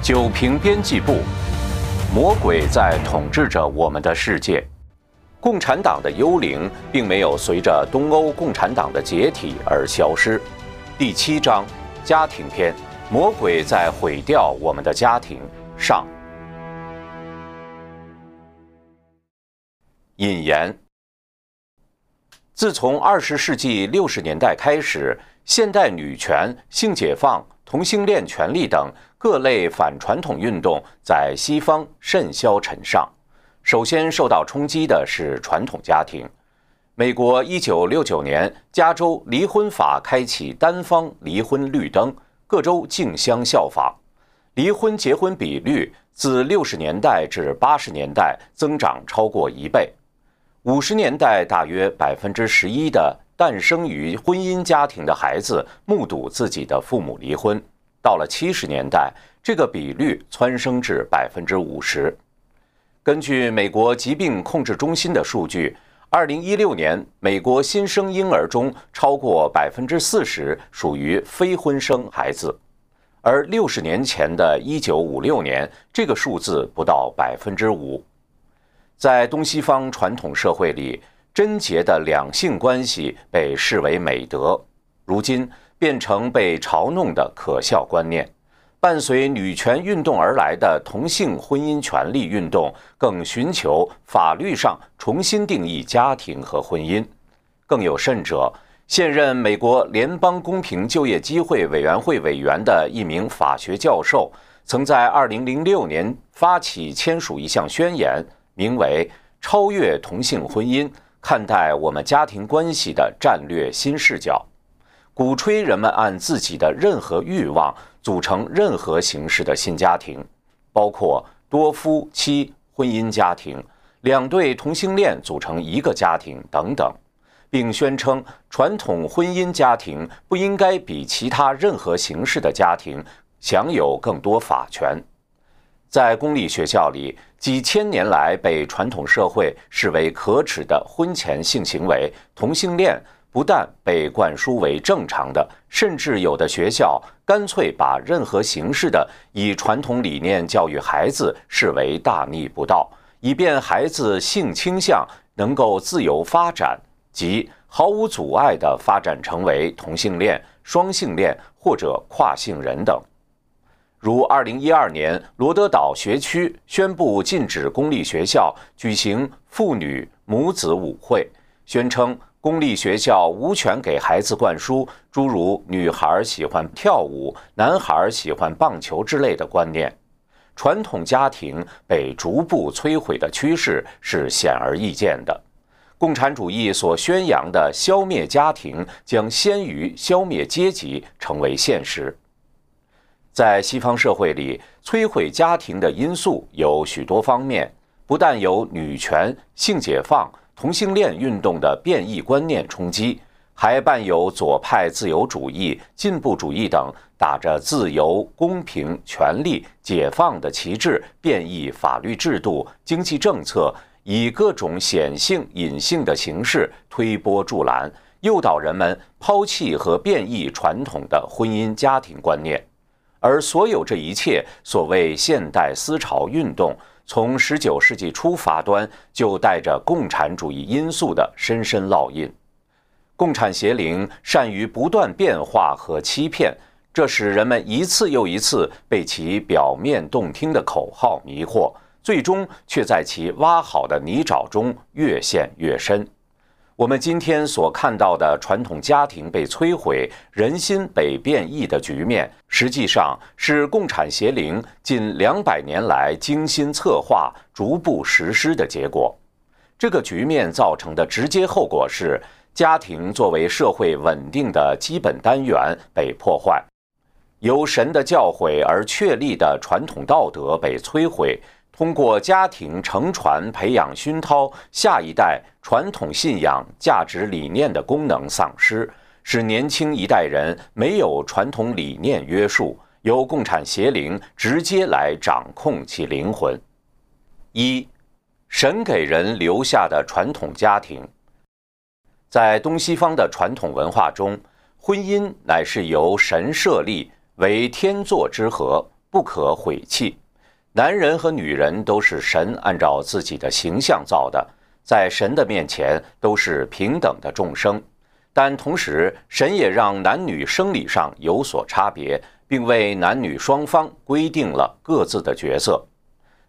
九平编辑部，魔鬼在统治着我们的世界。共产党的幽灵并没有随着东欧共产党的解体而消失。第七章，家庭篇：魔鬼在毁掉我们的家庭。上。引言：自从二十世纪六十年代开始，现代女权、性解放、同性恋权利等各类反传统运动在西方甚嚣尘上。首先受到冲击的是传统家庭。美国一九六九年加州离婚法开启单方离婚绿灯，各州竞相效仿，离婚结婚比率自六十年代至八十年代增长超过一倍。五十年代，大约百分之十一的诞生于婚姻家庭的孩子目睹自己的父母离婚；到了七十年代，这个比率蹿升至百分之五十。根据美国疾病控制中心的数据，二零一六年，美国新生婴儿中超过百分之四十属于非婚生孩子，而六十年前的一九五六年，这个数字不到百分之五。在东西方传统社会里，贞洁的两性关系被视为美德，如今变成被嘲弄的可笑观念。伴随女权运动而来的同性婚姻权利运动，更寻求法律上重新定义家庭和婚姻。更有甚者，现任美国联邦公平就业机会委员会委员的一名法学教授，曾在2006年发起签署一项宣言。名为“超越同性婚姻，看待我们家庭关系的战略新视角”，鼓吹人们按自己的任何欲望组成任何形式的新家庭，包括多夫妻婚姻家庭、两对同性恋组成一个家庭等等，并宣称传统婚姻家庭不应该比其他任何形式的家庭享有更多法权。在公立学校里，几千年来被传统社会视为可耻的婚前性行为——同性恋，不但被灌输为正常的，甚至有的学校干脆把任何形式的以传统理念教育孩子视为大逆不道，以便孩子性倾向能够自由发展，即毫无阻碍地发展成为同性恋、双性恋或者跨性人等。如2012年，罗德岛学区宣布禁止公立学校举行妇女母子舞会，宣称公立学校无权给孩子灌输诸如“女孩喜欢跳舞，男孩喜欢棒球”之类的观念。传统家庭被逐步摧毁的趋势是显而易见的。共产主义所宣扬的消灭家庭将先于消灭阶级成为现实。在西方社会里，摧毁家庭的因素有许多方面，不但有女权、性解放、同性恋运动的变异观念冲击，还伴有左派自由主义、进步主义等打着自由、公平、权利、解放的旗帜，变异法律制度、经济政策，以各种显性、隐性的形式推波助澜，诱导人们抛弃和变异传统的婚姻家庭观念。而所有这一切，所谓现代思潮运动，从十九世纪初发端，就带着共产主义因素的深深烙印。共产邪灵善于不断变化和欺骗，这使人们一次又一次被其表面动听的口号迷惑，最终却在其挖好的泥沼中越陷越深。我们今天所看到的传统家庭被摧毁、人心被变异的局面，实际上是共产邪灵近两百年来精心策划、逐步实施的结果。这个局面造成的直接后果是，家庭作为社会稳定的基本单元被破坏，由神的教诲而确立的传统道德被摧毁。通过家庭承传、培养、熏陶下一代传统信仰、价值理念的功能丧失，使年轻一代人没有传统理念约束，由共产邪灵直接来掌控其灵魂。一，神给人留下的传统家庭，在东西方的传统文化中，婚姻乃是由神设立为天作之合，不可毁弃。男人和女人都是神按照自己的形象造的，在神的面前都是平等的众生。但同时，神也让男女生理上有所差别，并为男女双方规定了各自的角色。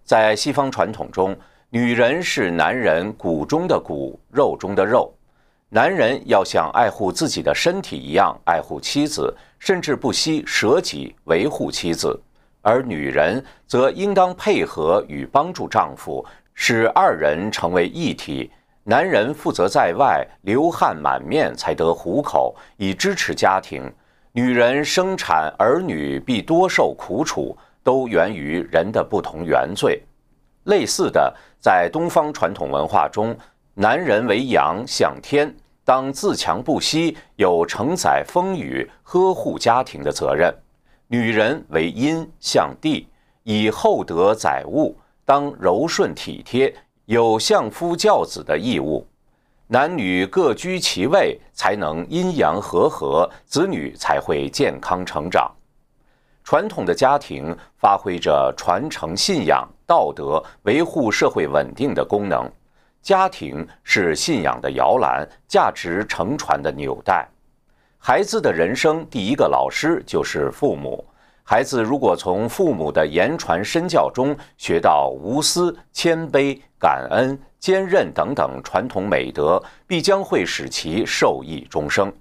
在西方传统中，女人是男人骨中的骨，肉中的肉。男人要像爱护自己的身体一样爱护妻子，甚至不惜舍己维护妻子；而女人则应当配合与帮助丈夫，使二人成为一体。男人负责在外流汗满面才得糊口，以支持家庭；女人生产儿女必多受苦楚，都源于人的不同原罪。类似的，在东方传统文化中，男人为阳，向天，当自强不息，有承载风雨、呵护家庭的责任；女人为阴，像地，以厚德载物，当柔顺体贴。有相夫教子的义务，男女各居其位，才能阴阳和合，子女才会健康成长。传统的家庭发挥着传承信仰、道德、维护社会稳定的功能。家庭是信仰的摇篮，价值承传的纽带。孩子的人生第一个老师就是父母。孩子如果从父母的言传身教中学到无私、谦卑、感恩、坚韧等等传统美德，必将会使其受益终生。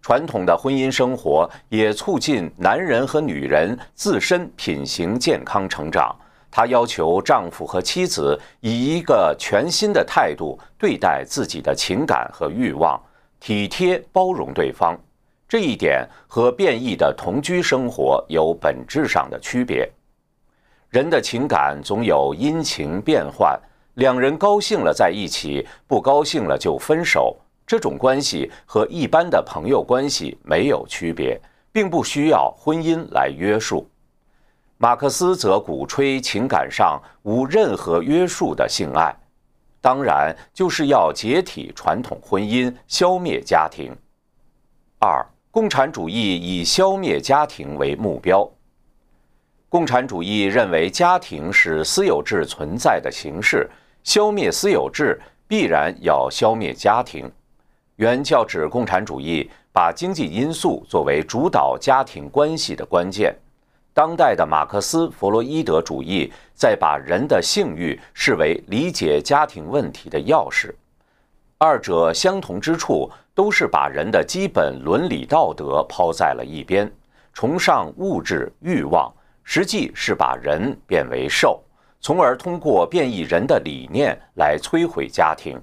传统的婚姻生活也促进男人和女人自身品行健康成长。他要求丈夫和妻子以一个全新的态度对待自己的情感和欲望，体贴包容对方。这一点和变异的同居生活有本质上的区别。人的情感总有阴晴变幻，两人高兴了在一起，不高兴了就分手。这种关系和一般的朋友关系没有区别，并不需要婚姻来约束。马克思则鼓吹情感上无任何约束的性爱，当然就是要解体传统婚姻，消灭家庭。二。共产主义以消灭家庭为目标。共产主义认为家庭是私有制存在的形式，消灭私有制必然要消灭家庭。原教旨共产主义把经济因素作为主导家庭关系的关键。当代的马克思弗洛伊德主义在把人的性欲视为理解家庭问题的钥匙。二者相同之处。都是把人的基本伦理道德抛在了一边，崇尚物质欲望，实际是把人变为兽，从而通过变异人的理念来摧毁家庭。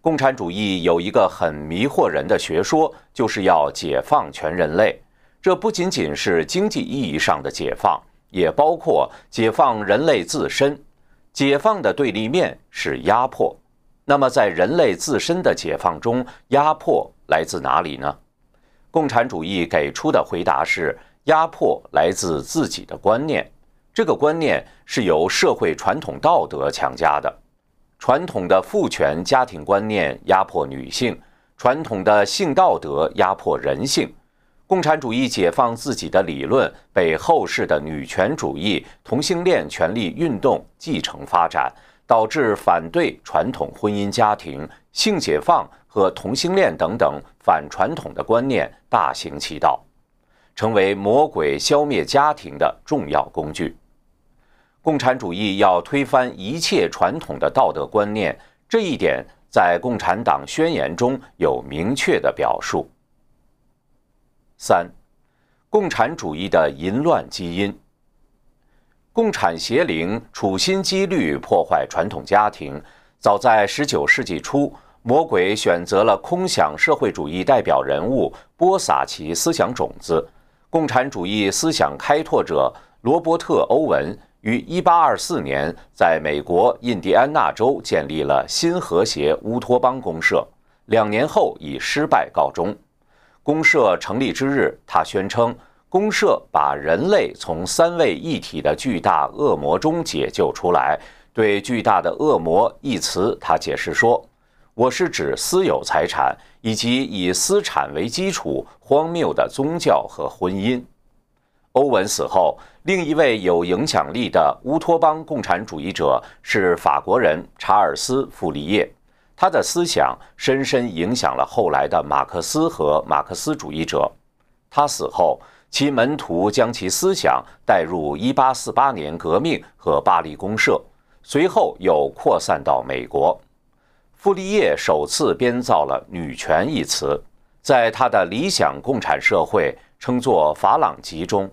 共产主义有一个很迷惑人的学说，就是要解放全人类。这不仅仅是经济意义上的解放，也包括解放人类自身。解放的对立面是压迫。那么，在人类自身的解放中，压迫来自哪里呢？共产主义给出的回答是：压迫来自自己的观念。这个观念是由社会传统道德强加的。传统的父权家庭观念压迫女性，传统的性道德压迫人性。共产主义解放自己的理论被后世的女权主义、同性恋权利运动继承发展。导致反对传统婚姻家庭、性解放和同性恋等等反传统的观念大行其道，成为魔鬼消灭家庭的重要工具。共产主义要推翻一切传统的道德观念，这一点在《共产党宣言》中有明确的表述。三，共产主义的淫乱基因。共产邪灵处心积虑破坏传统家庭。早在19世纪初，魔鬼选择了空想社会主义代表人物，播撒其思想种子。共产主义思想开拓者罗伯特·欧文于1824年在美国印第安纳州建立了新和谐乌托邦公社，两年后以失败告终。公社成立之日，他宣称。公社把人类从三位一体的巨大恶魔中解救出来。对“巨大的恶魔”一词，他解释说：“我是指私有财产以及以私产为基础荒谬的宗教和婚姻。”欧文死后，另一位有影响力的乌托邦共产主义者是法国人查尔斯·傅立叶。他的思想深深影响了后来的马克思和马克思主义者。他死后，其门徒将其思想带入1848年革命和巴黎公社，随后又扩散到美国。傅立叶首次编造了“女权”一词，在他的理想共产社会称作法朗集中，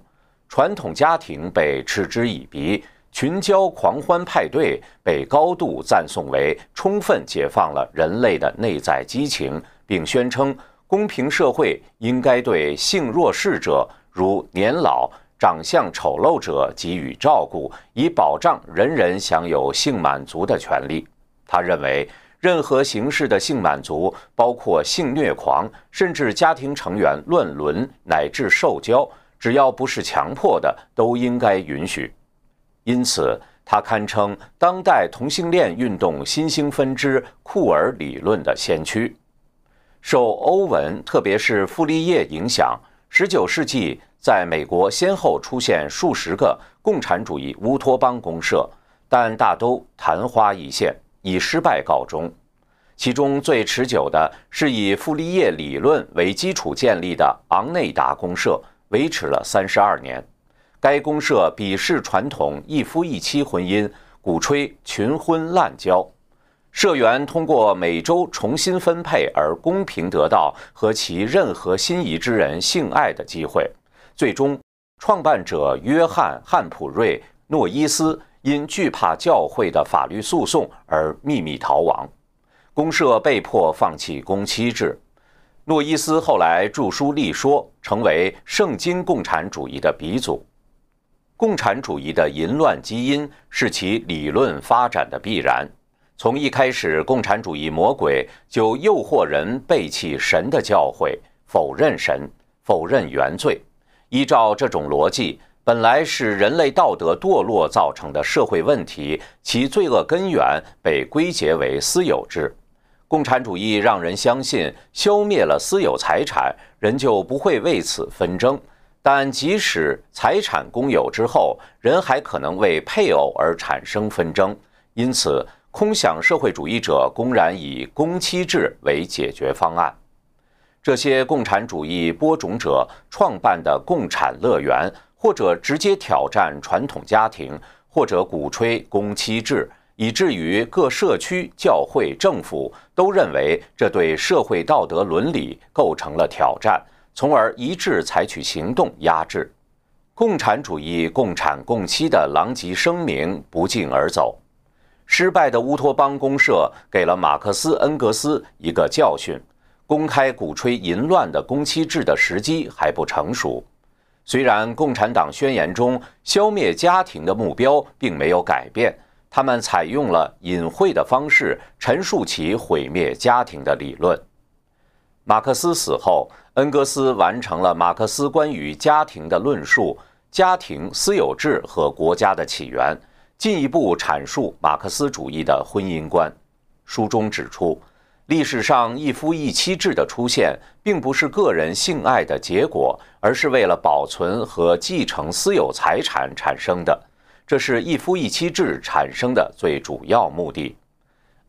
传统家庭被嗤之以鼻，群交狂欢派对被高度赞颂为充分解放了人类的内在激情，并宣称公平社会应该对性弱势者，如年老、长相丑陋者给予照顾，以保障人人享有性满足的权利。他认为。任何形式的性满足，包括性虐狂，甚至家庭成员乱伦乃至受教，只要不是强迫的，都应该允许。因此，他堪称当代同性恋运动新兴分支库尔理论的先驱。受欧文，特别是傅立叶影响，19世纪在美国先后出现数十个共产主义乌托邦公社，但大都昙花一现。以失败告终，其中最持久的是以傅立叶理论为基础建立的昂内达公社，维持了三十二年。该公社鄙视传统一夫一妻婚姻，鼓吹群婚滥交，社员通过每周重新分配而公平得到和其任何心仪之人性爱的机会。最终，创办者约翰·汉普瑞·诺伊斯。因惧怕教会的法律诉讼而秘密逃亡，公社被迫放弃公妻制。诺伊斯后来著书立说，成为圣经共产主义的鼻祖。共产主义的淫乱基因是其理论发展的必然。从一开始，共产主义魔鬼就诱惑人背弃神的教诲，否认神，否认原罪。依照这种逻辑。本来是人类道德堕落造成的社会问题，其罪恶根源被归结为私有制。共产主义让人相信，消灭了私有财产，人就不会为此纷争。但即使财产公有之后，人还可能为配偶而产生纷争。因此，空想社会主义者公然以公妻制为解决方案。这些共产主义播种者创办的共产乐园。或者直接挑战传统家庭，或者鼓吹公妻制，以至于各社区、教会、政府都认为这对社会道德伦理构成了挑战，从而一致采取行动压制。共产主义共产共妻的狼藉声明不胫而走。失败的乌托邦公社给了马克思、恩格斯一个教训：公开鼓吹淫乱的公妻制的时机还不成熟。虽然共产党宣言中消灭家庭的目标并没有改变，他们采用了隐晦的方式陈述其毁灭家庭的理论。马克思死后，恩格斯完成了马克思关于家庭的论述、家庭、私有制和国家的起源，进一步阐述马克思主义的婚姻观。书中指出。历史上一夫一妻制的出现，并不是个人性爱的结果，而是为了保存和继承私有财产产生的。这是一夫一妻制产生的最主要目的。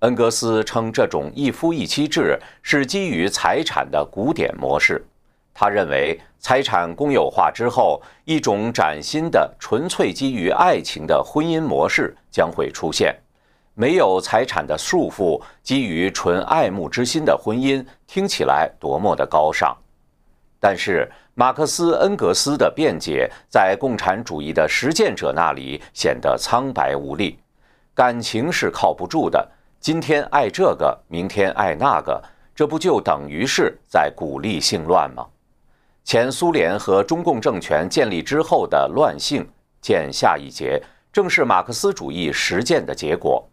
恩格斯称这种一夫一妻制是基于财产的古典模式。他认为，财产公有化之后，一种崭新的、纯粹基于爱情的婚姻模式将会出现。没有财产的束缚，基于纯爱慕之心的婚姻，听起来多么的高尚！但是，马克思恩格斯的辩解在共产主义的实践者那里显得苍白无力。感情是靠不住的，今天爱这个，明天爱那个，这不就等于是在鼓励性乱吗？前苏联和中共政权建立之后的乱性，见下一节，正是马克思主义实践的结果。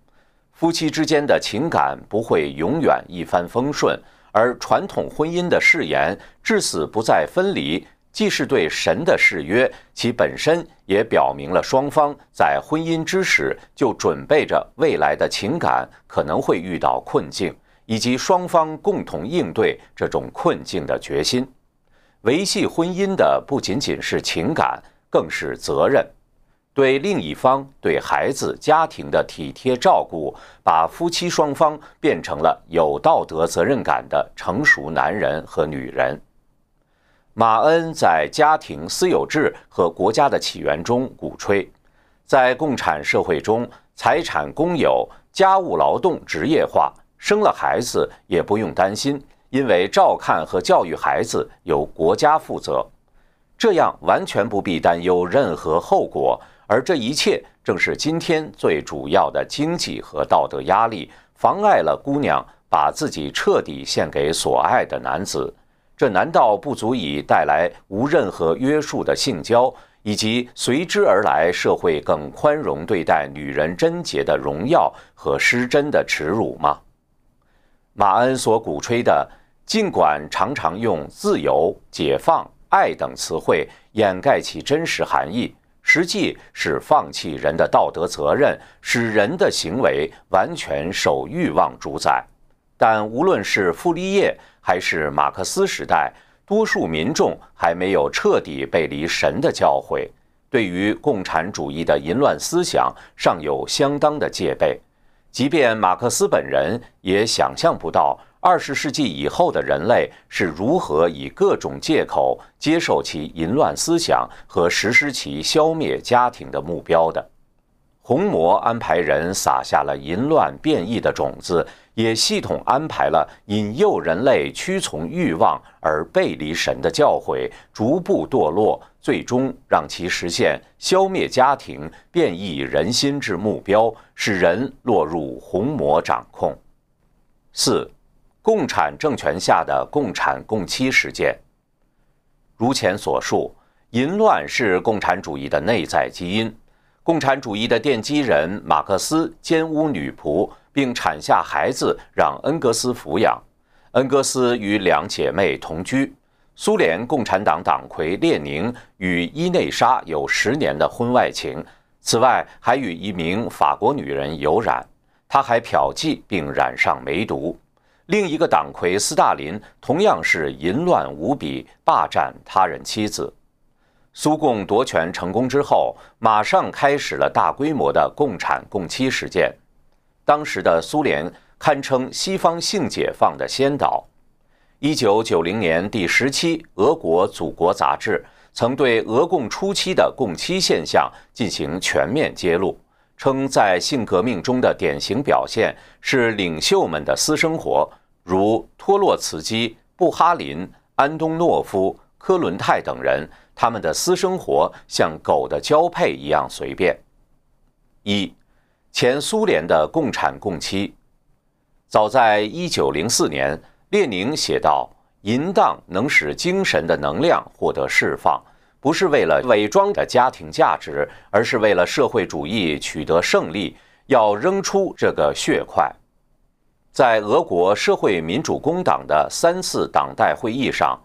夫妻之间的情感不会永远一帆风顺，而传统婚姻的誓言“至死不再分离”，既是对神的誓约，其本身也表明了双方在婚姻之时就准备着未来的情感可能会遇到困境，以及双方共同应对这种困境的决心。维系婚姻的不仅仅是情感。更是责任。对另一方、对孩子、家庭的体贴照顾，把夫妻双方变成了有道德责任感的成熟男人和女人。马恩在家庭私有制和国家的起源中鼓吹，在共产社会中，财产公有、家务劳动职业化，生了孩子也不用担心，因为照看和教育孩子由国家负责，这样完全不必担忧任何后果。而这一切正是今天最主要的经济和道德压力，妨碍了姑娘把自己彻底献给所爱的男子。这难道不足以带来无任何约束的性交，以及随之而来社会更宽容对待女人贞洁的荣耀和失贞的耻辱吗？马恩所鼓吹的，尽管常常用自由、解放、爱等词汇掩盖其真实含义，实际是放弃人的道德责任，使人的行为完全受欲望主宰。但无论是傅立叶还是马克思时代，多数民众还没有彻底背离神的教诲，对于共产主义的淫乱思想尚有相当的戒备。即便马克思本人也想象不到二十世纪以后的人类是如何以各种借口接受其淫乱思想和实施其消灭家庭的目标的。红魔安排人撒下了淫乱变异的种子。也系统安排了引诱人类屈从欲望而背离神的教诲，逐步堕落，最终让其实现消灭家庭、变异人心之目标，使人落入红魔掌控。四，共产政权下的共产共妻实践。如前所述，淫乱是共产主义的内在基因，共产主义的奠基人马克思奸污女仆。并产下孩子，让恩格斯抚养。恩格斯与两姐妹同居。苏联共产党党魁列宁与伊内莎有十年的婚外情，此外还与一名法国女人有染。他还嫖妓并染上梅毒。另一个党魁斯大林同样是淫乱无比，霸占他人妻子。苏共夺权成功之后，马上开始了大规模的共产共妻实践。当时的苏联堪称西方性解放的先导。一九九零年第十期《俄国祖国》杂志曾对俄共初期的共妻现象进行全面揭露，称在性革命中的典型表现是领袖们的私生活，如托洛茨基、布哈林、安东诺夫、科伦泰等人，他们的私生活像狗的交配一样随便。一。前苏联的共产共妻，早在一九零四年，列宁写道：“淫荡能使精神的能量获得释放，不是为了伪装的家庭价值，而是为了社会主义取得胜利，要扔出这个血块。”在俄国社会民主工党的三次党代会议上，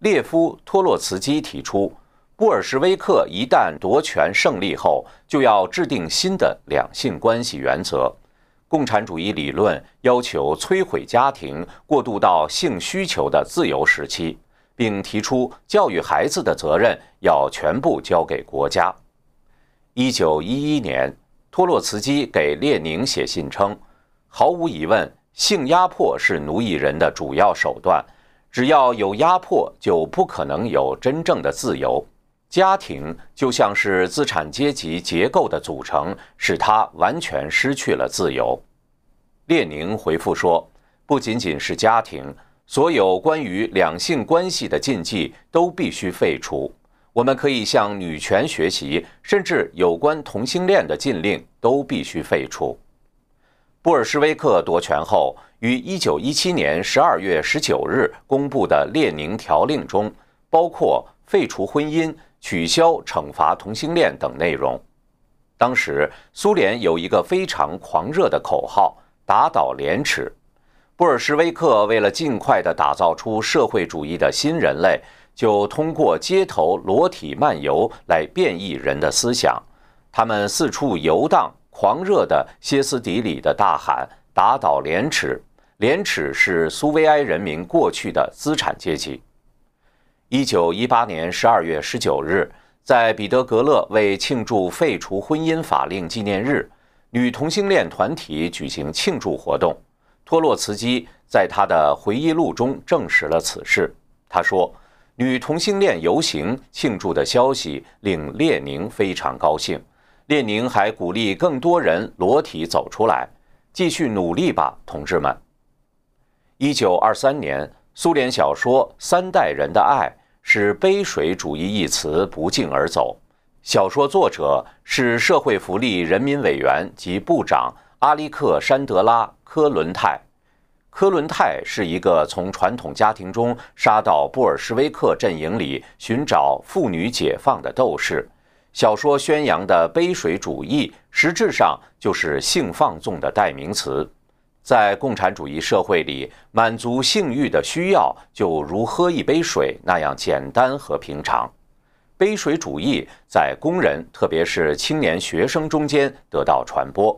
列夫·托洛茨基提出。布尔什维克一旦夺权胜利后，就要制定新的两性关系原则。共产主义理论要求摧毁家庭，过渡到性需求的自由时期，并提出教育孩子的责任要全部交给国家。一九一一年，托洛茨基给列宁写信称：“毫无疑问，性压迫是奴役人的主要手段。只要有压迫，就不可能有真正的自由。”家庭就像是资产阶级结构的组成，使他完全失去了自由。列宁回复说：“不仅仅是家庭，所有关于两性关系的禁忌都必须废除。我们可以向女权学习，甚至有关同性恋的禁令都必须废除。”布尔什维克夺权后，于1917年12月19日公布的列宁条令中，包括废除婚姻。取消惩罚同性恋等内容。当时苏联有一个非常狂热的口号：“打倒廉耻。”布尔什维克为了尽快地打造出社会主义的新人类，就通过街头裸体漫游来变异人的思想。他们四处游荡，狂热地歇斯底里地大喊：“打倒廉耻！廉耻是苏维埃人民过去的资产阶级。”一九一八年十二月十九日，在彼得格勒为庆祝废除婚姻法令纪念日，女同性恋团体举行庆祝活动。托洛茨基在他的回忆录中证实了此事。他说：“女同性恋游行庆祝的消息令列宁非常高兴。列宁还鼓励更多人裸体走出来，继续努力吧，同志们。”一九二三年，苏联小说《三代人的爱》。使“杯水主义”一词不胫而走。小说作者是社会福利人民委员及部长阿里克山德拉·科伦泰。科伦泰是一个从传统家庭中杀到布尔什维克阵营里寻找妇女解放的斗士。小说宣扬的“杯水主义”实质上就是性放纵的代名词。在共产主义社会里，满足性欲的需要就如喝一杯水那样简单和平常。杯水主义在工人，特别是青年学生中间得到传播。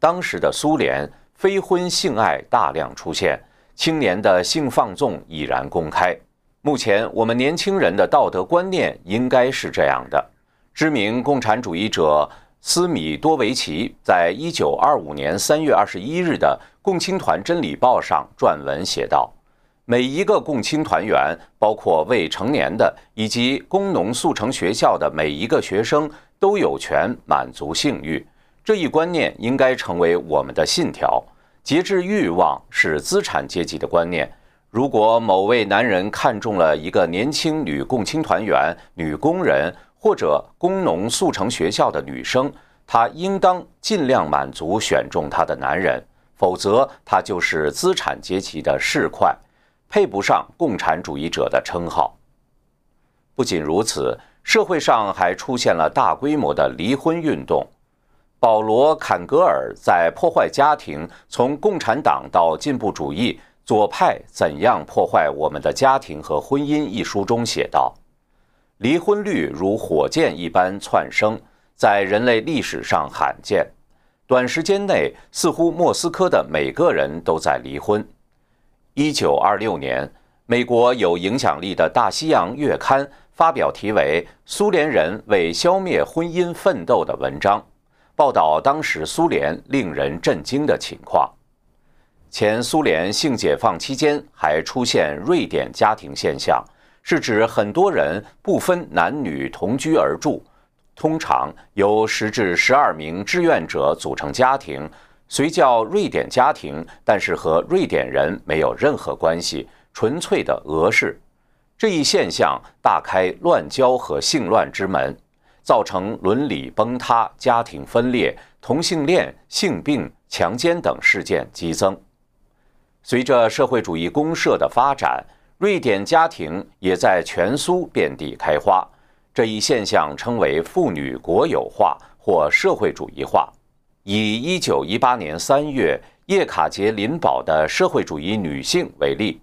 当时的苏联，非婚性爱大量出现，青年的性放纵已然公开。目前，我们年轻人的道德观念应该是这样的：知名共产主义者。斯米多维奇在一九二五年三月二十一日的《共青团真理报》上撰文写道：“每一个共青团员，包括未成年的以及工农速成学校的每一个学生，都有权满足性欲。这一观念应该成为我们的信条。节制欲望是资产阶级的观念。如果某位男人看中了一个年轻女共青团员、女工人，或者工农速成学校的女生，她应当尽量满足选中她的男人，否则她就是资产阶级的市侩，配不上共产主义者的称号。不仅如此，社会上还出现了大规模的离婚运动。保罗·坎格尔在《破坏家庭：从共产党到进步主义，左派怎样破坏我们的家庭和婚姻》一书中写道。离婚率如火箭一般窜升，在人类历史上罕见。短时间内，似乎莫斯科的每个人都在离婚。一九二六年，美国有影响力的《大西洋月刊》发表题为《苏联人为消灭婚姻奋斗》的文章，报道当时苏联令人震惊的情况。前苏联性解放期间，还出现瑞典家庭现象。是指很多人不分男女同居而住，通常由十至十二名志愿者组成家庭，虽叫瑞典家庭，但是和瑞典人没有任何关系，纯粹的俄式。这一现象大开乱交和性乱之门，造成伦理崩塌、家庭分裂、同性恋、性病、强奸等事件激增。随着社会主义公社的发展。瑞典家庭也在全苏遍地开花，这一现象称为妇女国有化或社会主义化。以1918年3月叶卡捷琳堡的社会主义女性为例，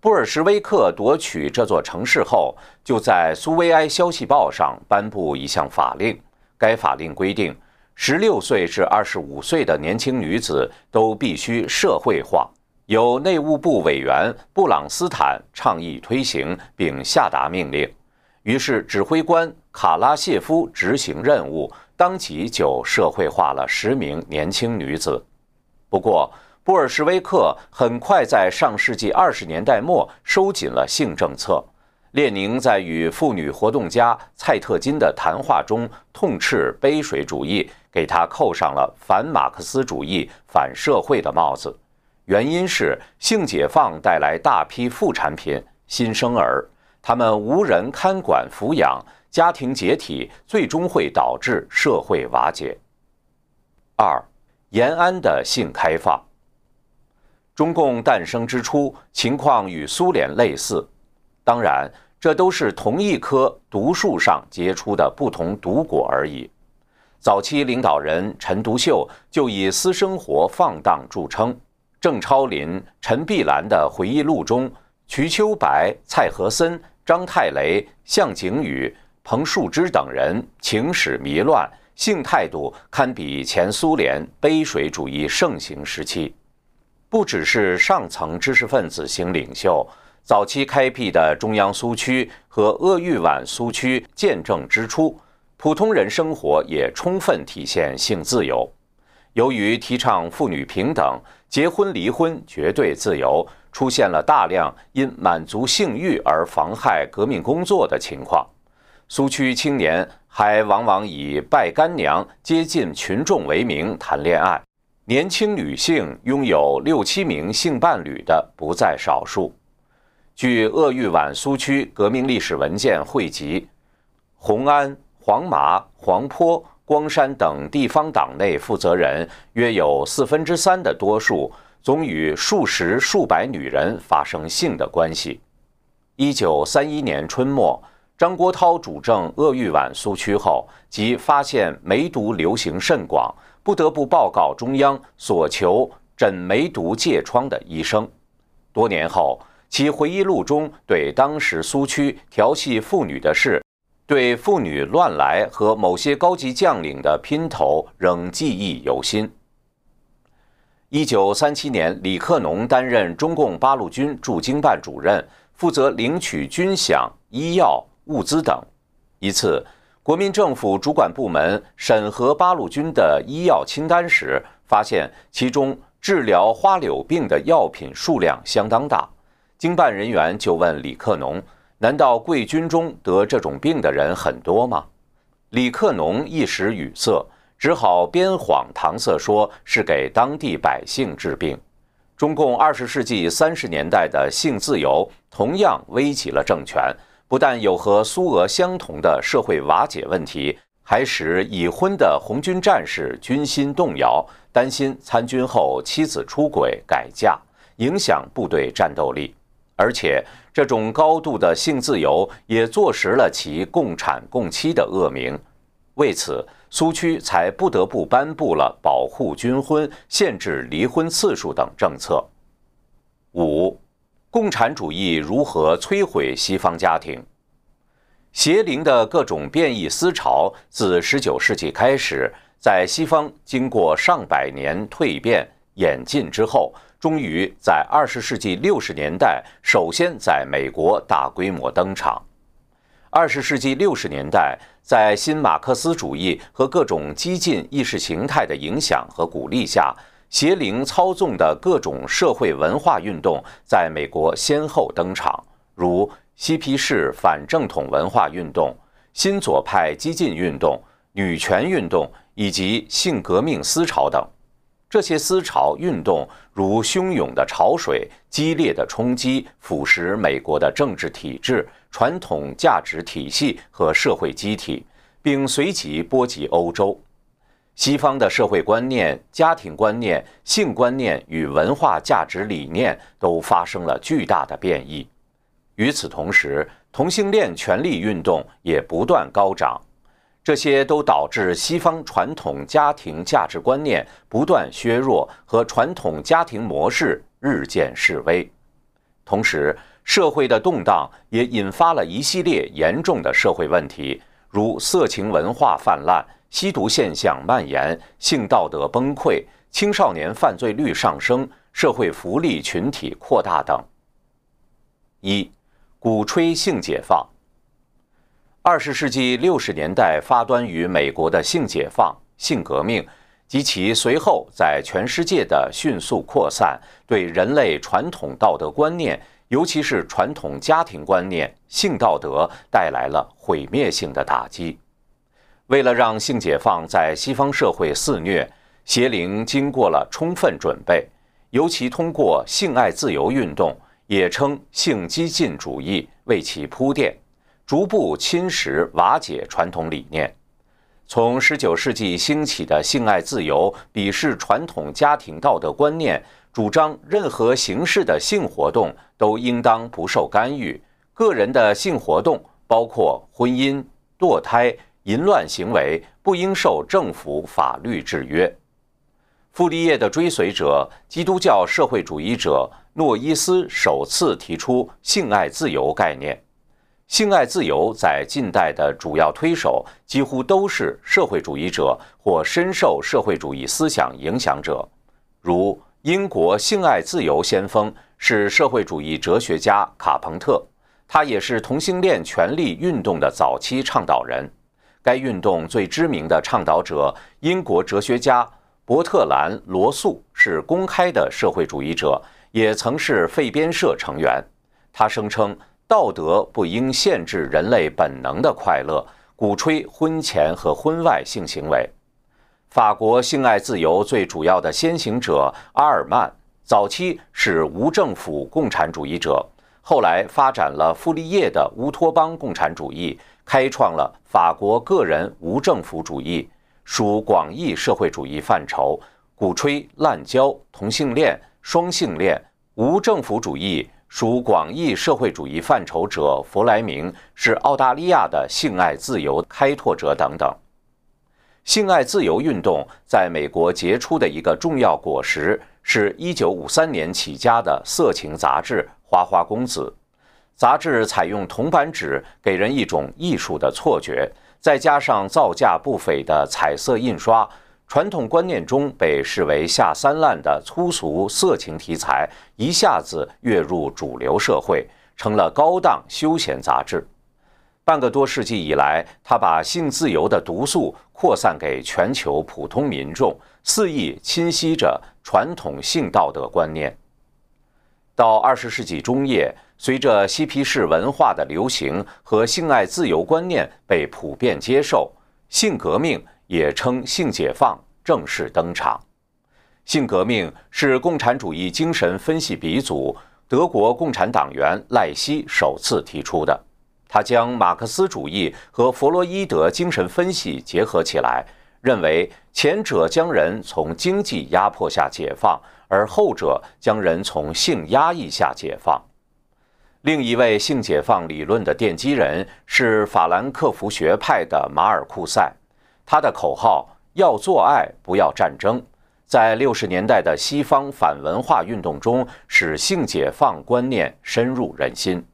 布尔什维克夺取这座城市后，就在苏维埃消息报上颁布一项法令。该法令规定，16岁至25岁的年轻女子都必须社会化。由内务部委员布朗斯坦倡议推行并下达命令，于是指挥官卡拉谢夫执行任务，当即就社会化了十名年轻女子。不过，布尔什维克很快在上世纪二十年代末收紧了性政策。列宁在与妇女活动家蔡特金的谈话中痛斥杯水主义，给他扣上了反马克思主义、反社会的帽子。原因是性解放带来大批副产品、新生儿，他们无人看管抚养，家庭解体，最终会导致社会瓦解。二，延安的性开放。中共诞生之初，情况与苏联类似，当然，这都是同一棵毒树上结出的不同毒果而已。早期领导人陈独秀就以私生活放荡著称。郑超林、陈碧兰的回忆录中，瞿秋白、蔡和森、张太雷、向景宇、彭树之等人情史迷乱，性态度堪比前苏联杯水主义盛行时期。不只是上层知识分子型领袖，早期开辟的中央苏区和鄂豫皖苏区见证之初，普通人生活也充分体现性自由。由于提倡妇女平等，结婚离婚绝对自由，出现了大量因满足性欲而妨害革命工作的情况。苏区青年还往往以拜干娘、接近群众为名谈恋爱，年轻女性拥有六七名性伴侣的不在少数。据鄂豫皖苏区革命历史文件汇集，红安、黄麻、黄坡、光山等地方党内负责人约有四分之三的多数，总与数十数百女人发生性的关系。一九三一年春末，张国焘主政鄂豫皖苏区后，即发现梅毒流行甚广，不得不报告中央，所求诊梅毒疥疮的医生。多年后。其回忆录中对当时苏区调戏妇女的事，对妇女乱来和某些高级将领的姘头仍记忆犹新。一九三七年，李克农担任中共八路军驻京办主任，负责领取军饷、医药物资等。一次，国民政府主管部门审核八路军的医药清单时，发现其中治疗花柳病的药品数量相当大。经办人员就问李克农：“难道贵军中得这种病的人很多吗？”李克农一时语塞，只好编谎搪塞说是给当地百姓治病。中共二十世纪三十年代的性自由同样危及了政权，不但有和苏俄相同的社会瓦解问题，还使已婚的红军战士军心动摇，担心参军后妻子出轨改嫁，影响部队战斗力。而且，这种高度的性自由也坐实了其共产共妻的恶名。为此，苏区才不得不颁布了保护军婚、限制离婚次数等政策。五，共产主义如何摧毁西方家庭？邪灵的各种变异思潮自19世纪开始，在西方经过上百年蜕变演进之后。终于在二十世纪六十年代，首先在美国大规模登场。二十世纪六十年代，在新马克思主义和各种激进意识形态的影响和鼓励下，邪灵操纵的各种社会文化运动在美国先后登场，如嬉皮士反正统文化运动、新左派激进运动、女权运动以及性革命思潮等。这些思潮运动如汹涌的潮水，激烈的冲击，腐蚀美国的政治体制、传统价值体系和社会机体，并随即波及欧洲。西方的社会观念、家庭观念、性观念与文化价值理念都发生了巨大的变异。与此同时，同性恋权利运动也不断高涨。这些都导致西方传统家庭价值观念不断削弱和传统家庭模式日渐式微，同时，社会的动荡也引发了一系列严重的社会问题，如色情文化泛滥、吸毒现象蔓延、性道德崩溃、青少年犯罪率上升、社会福利群体扩大等。一，鼓吹性解放。二十世纪六十年代发端于美国的性解放、性革命及其随后在全世界的迅速扩散，对人类传统道德观念，尤其是传统家庭观念、性道德带来了毁灭性的打击。为了让性解放在西方社会肆虐，邪灵经过了充分准备，尤其通过性爱自由运动，也称性激进主义，为其铺垫。逐步侵蚀、瓦解传统理念。从19世纪兴起的性爱自由，鄙视传统家庭道德观念，主张任何形式的性活动都应当不受干预，个人的性活动，包括婚姻、堕胎、淫乱行为，不应受政府法律制约。傅立叶的追随者、基督教社会主义者诺伊斯首次提出性爱自由概念。性爱自由在近代的主要推手几乎都是社会主义者或深受社会主义思想影响者，如英国性爱自由先锋是社会主义哲学家卡彭特，他也是同性恋权利运动的早期倡导人。该运动最知名的倡导者，英国哲学家伯特兰·罗素是公开的社会主义者，也曾是废边社成员。他声称，道德不应限制人类本能的快乐，鼓吹婚前和婚外性行为。法国性爱自由最主要的先行者阿尔曼，早期是无政府共产主义者，后来发展了傅立叶的乌托邦共产主义。开创了法国个人无政府主义，属广义社会主义范畴，鼓吹滥交、同性恋、双性恋。无政府主义属广义社会主义范畴者弗莱明是澳大利亚的性爱自由开拓者等等。性爱自由运动在美国结出的一个重要果实，是一九五三年起家的色情杂志《花花公子》。杂志采用铜版纸，给人一种艺术的错觉，再加上造价不菲的彩色印刷，传统观念中被视为下三滥的粗俗色情题材，一下子跃入主流社会，成了高档休闲杂志。半个多世纪以来，他把性自由的毒素扩散给全球普通民众，肆意侵袭着传统性道德观念。到二十世纪中叶。随着嬉皮士文化的流行和性爱自由观念被普遍接受，性革命也称性解放正式登场。性革命是共产主义精神分析鼻祖德国共产党员赖希首次提出的。他将马克思主义和弗洛伊德精神分析结合起来，认为前者将人从经济压迫下解放，而后者将人从性压抑下解放。另一位性解放理论的奠基人是法兰克福学派的马尔库塞，他的口号“要做爱，不要战争”，在六十年代的西方反文化运动中，使性解放观念深入人心。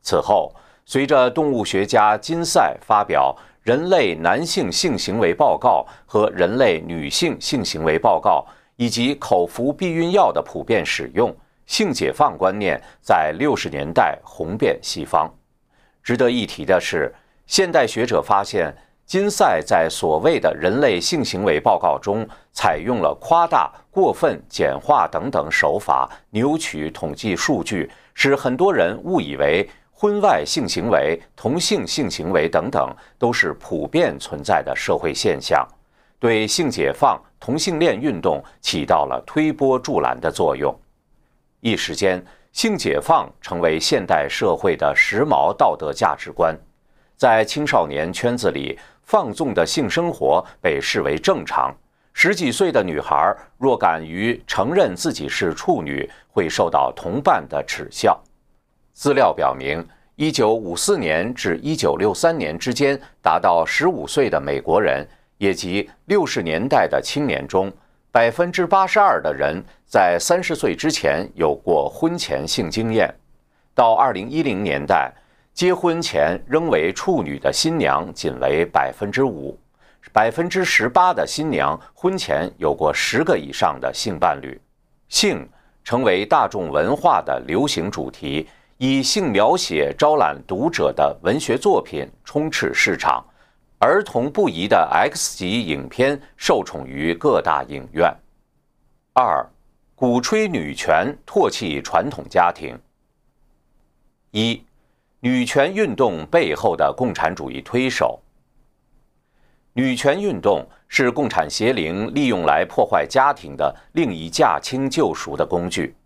此后，随着动物学家金赛发表《人类男性性行为报告》和《人类女性性行为报告》，以及口服避孕药的普遍使用。性解放观念在六十年代红遍西方。值得一提的是，现代学者发现，金赛在所谓的人类性行为报告中，采用了夸大、过分、简化等等手法，扭曲统计数据，使很多人误以为婚外性行为、同性性行为等等都是普遍存在的社会现象，对性解放、同性恋运动起到了推波助澜的作用。一时间，性解放成为现代社会的时髦道德价值观。在青少年圈子里，放纵的性生活被视为正常。十几岁的女孩若敢于承认自己是处女，会受到同伴的耻笑。资料表明，1954年至1963年之间，达到15岁的美国人，也即60年代的青年中。百分之八十二的人在三十岁之前有过婚前性经验。到二零一零年代，结婚前仍为处女的新娘仅为百分之五，百分之十八的新娘婚前有过十个以上的性伴侣。性成为大众文化的流行主题，以性描写招揽读者的文学作品充斥市场。儿童不宜的 X 级影片受宠于各大影院。二，鼓吹女权，唾弃传统家庭。一，女权运动背后的共产主义推手。女权运动是共产邪灵利用来破坏家庭的另一驾轻就熟的工具。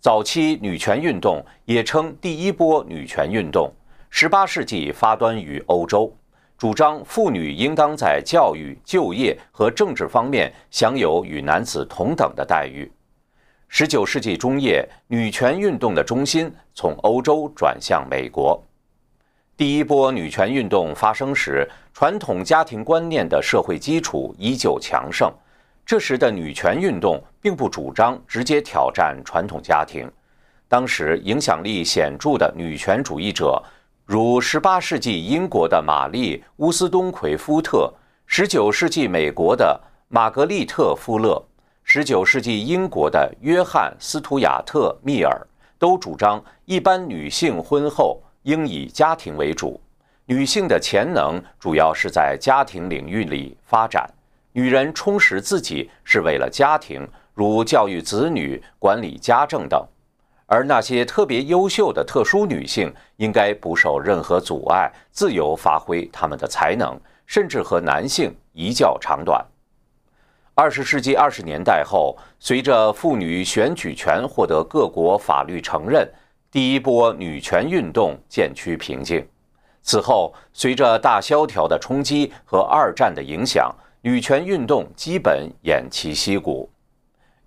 早期女权运动也称第一波女权运动，十八世纪发端于欧洲。主张妇女应当在教育、就业和政治方面享有与男子同等的待遇。十九世纪中叶，女权运动的中心从欧洲转向美国。第一波女权运动发生时，传统家庭观念的社会基础依旧强盛。这时的女权运动并不主张直接挑战传统家庭。当时影响力显著的女权主义者。如18世纪英国的玛丽·乌斯东奎夫特，19世纪美国的玛格丽特·富勒19世纪英国的约翰·斯图亚特·密尔都主张，一般女性婚后应以家庭为主，女性的潜能主要是在家庭领域里发展。女人充实自己是为了家庭，如教育子女、管理家政等；而那些特别优秀的特殊女性，应该不受任何阻碍，自由发挥她们的才能，甚至和男性一较长短。二十世纪二十年代后，随着妇女选举权获得各国法律承认，第一波女权运动渐趋平静。此后，随着大萧条的冲击和二战的影响，女权运动基本偃旗息鼓。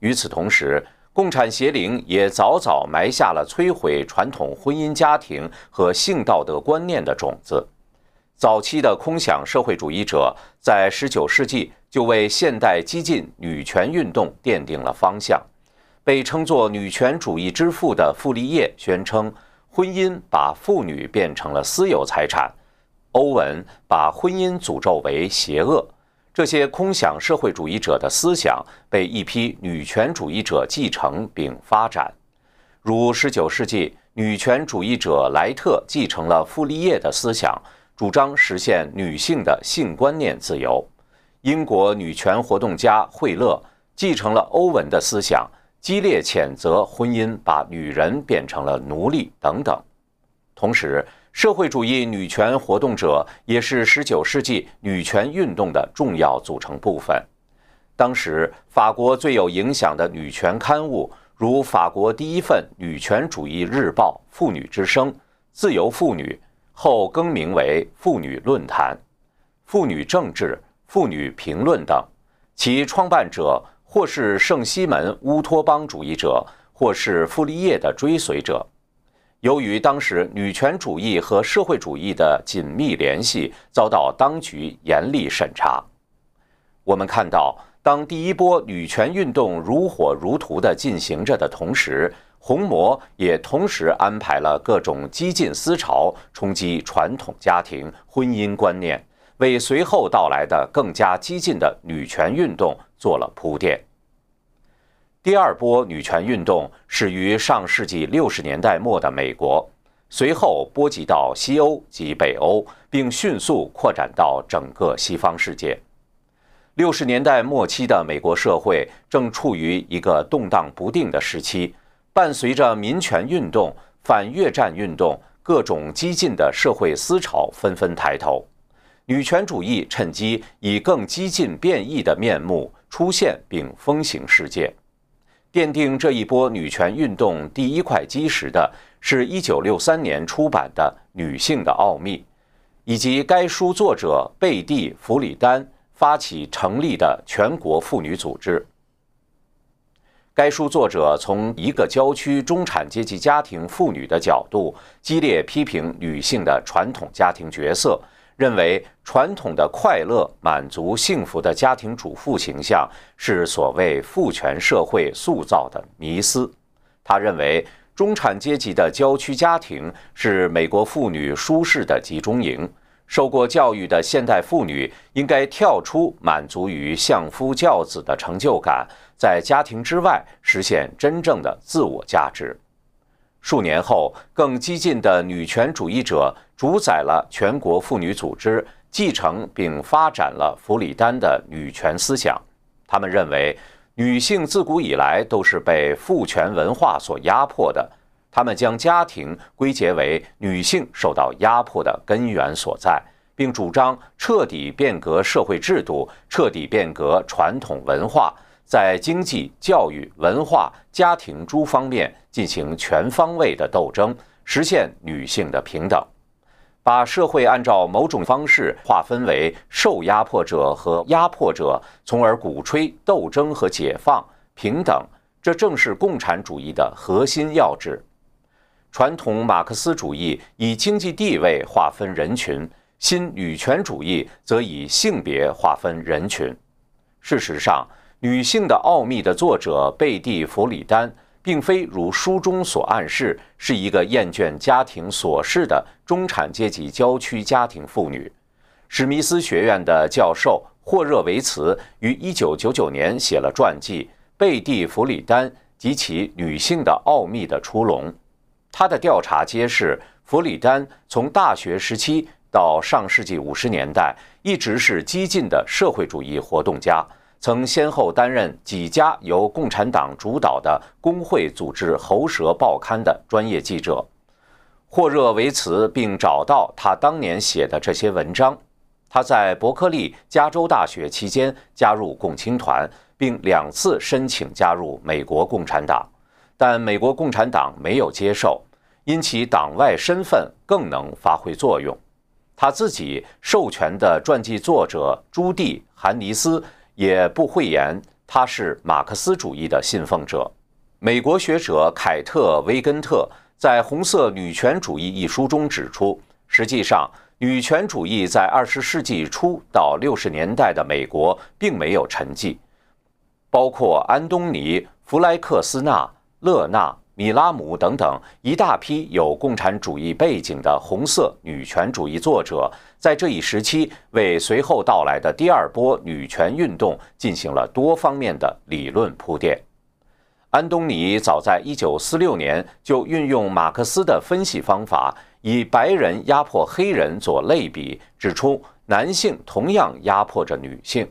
与此同时，共产邪灵也早早埋下了摧毁传统婚姻家庭和性道德观念的种子。早期的空想社会主义者在19世纪就为现代激进女权运动奠定了方向。被称作女权主义之父的傅立叶宣称，婚姻把妇女变成了私有财产；欧文把婚姻诅咒为邪恶。这些空想社会主义者的思想被一批女权主义者继承并发展，如19世纪女权主义者莱特继承了傅立叶的思想。主张实现女性的性观念自由。英国女权活动家惠勒继承了欧文的思想，激烈谴责婚姻把女人变成了奴隶等等。同时，社会主义女权活动者也是19世纪女权运动的重要组成部分。当时，法国最有影响的女权刊物，如法国第一份女权主义日报《妇女之声》《自由妇女》。后更名为《妇女论坛》《妇女政治》《妇女评论》等，其创办者或是圣西门乌托邦主义者，或是傅立叶的追随者。由于当时女权主义和社会主义的紧密联系，遭到当局严厉审查。我们看到，当第一波女权运动如火如荼地进行着的同时，红魔也同时安排了各种激进思潮，冲击传统家庭婚姻观念，为随后到来的更加激进的女权运动做了铺垫。第二波女权运动始于上世纪六十年代末的美国，随后波及到西欧及北欧，并迅速扩展到整个西方世界。六十年代末期的美国社会正处于一个动荡不定的时期。伴随着民权运动、反越战运动，各种激进的社会思潮纷纷抬头，女权主义趁机以更激进、变异的面目出现并风行世界。奠定这一波女权运动第一块基石的是1963年出版的《女性的奥秘》，以及该书作者贝蒂·弗里丹发起成立的全国妇女组织。该书作者从一个郊区中产阶级家庭妇女的角度，激烈批评女性的传统家庭角色，认为传统的快乐、满足、幸福的家庭主妇形象是所谓父权社会塑造的迷思。他认为，中产阶级的郊区家庭是美国妇女舒适的集中营。受过教育的现代妇女应该跳出满足于相夫教子的成就感，在家庭之外实现真正的自我价值。数年后，更激进的女权主义者主宰了全国妇女组织，继承并发展了弗里丹的女权思想。他们认为，女性自古以来都是被父权文化所压迫的。他们将家庭归结为女性受到压迫的根源所在，并主张彻底变革社会制度，彻底变革传统文化，在经济、教育、文化、家庭诸方面进行全方位的斗争，实现女性的平等，把社会按照某种方式划分为受压迫者和压迫者，从而鼓吹斗争和解放、平等。这正是共产主义的核心要旨。传统马克思主义以经济地位划分人群，新女权主义则以性别划分人群。事实上，《女性的奥秘》的作者贝蒂·弗里丹，并非如书中所暗示，是一个厌倦家庭琐事的中产阶级郊区家庭妇女。史密斯学院的教授霍热维茨于1999年写了传记《贝蒂·弗里丹及其女性的奥秘的出笼。他的调查揭示，弗里丹从大学时期到上世纪五十年代，一直是激进的社会主义活动家，曾先后担任几家由共产党主导的工会组织喉舌报刊的专业记者。霍热维茨并找到他当年写的这些文章。他在伯克利加州大学期间加入共青团，并两次申请加入美国共产党，但美国共产党没有接受，因其党外身份更能发挥作用。他自己授权的传记作者朱蒂·韩尼斯也不讳言他是马克思主义的信奉者。美国学者凯特·威根特在《红色女权主义》一书中指出，实际上。女权主义在二十世纪初到六十年代的美国并没有沉寂，包括安东尼·弗莱克斯纳、勒纳、米拉姆等等一大批有共产主义背景的红色女权主义作者，在这一时期为随后到来的第二波女权运动进行了多方面的理论铺垫。安东尼早在一九四六年就运用马克思的分析方法。以白人压迫黑人做类比，指出男性同样压迫着女性，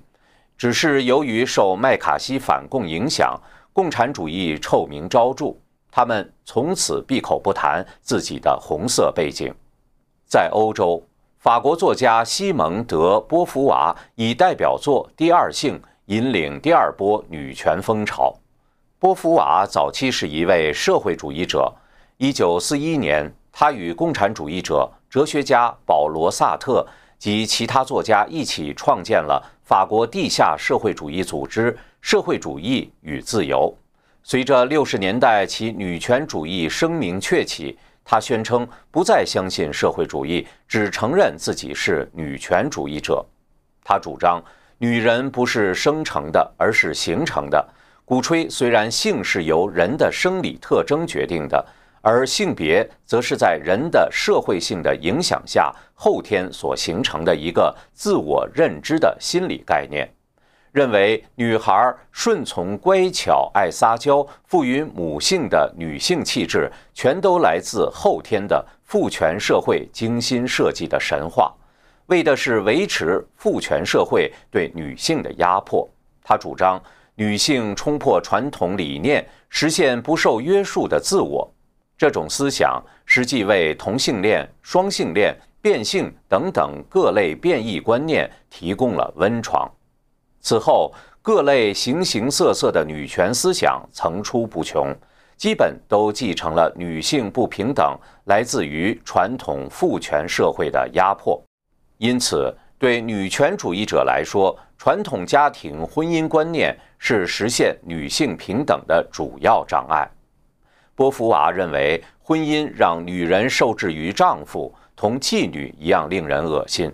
只是由于受麦卡锡反共影响，共产主义臭名昭著，他们从此闭口不谈自己的红色背景。在欧洲，法国作家西蒙德·波伏娃以代表作《第二性》引领第二波女权风潮。波伏娃早期是一位社会主义者，一九四一年。他与共产主义者、哲学家保罗·萨特及其他作家一起创建了法国地下社会主义组织“社会主义与自由”。随着六十年代其女权主义声名鹊起，他宣称不再相信社会主义，只承认自己是女权主义者。他主张女人不是生成的，而是形成的，鼓吹虽然性是由人的生理特征决定的。而性别则是在人的社会性的影响下后天所形成的一个自我认知的心理概念，认为女孩顺从、乖巧、爱撒娇、赋予母性的女性气质，全都来自后天的父权社会精心设计的神话，为的是维持父权社会对女性的压迫。他主张女性冲破传统理念，实现不受约束的自我。这种思想实际为同性恋、双性恋、变性等等各类变异观念提供了温床。此后，各类形形色色的女权思想层出不穷，基本都继承了女性不平等来自于传统父权社会的压迫。因此，对女权主义者来说，传统家庭婚姻观念是实现女性平等的主要障碍。波伏娃认为，婚姻让女人受制于丈夫，同妓女一样令人恶心。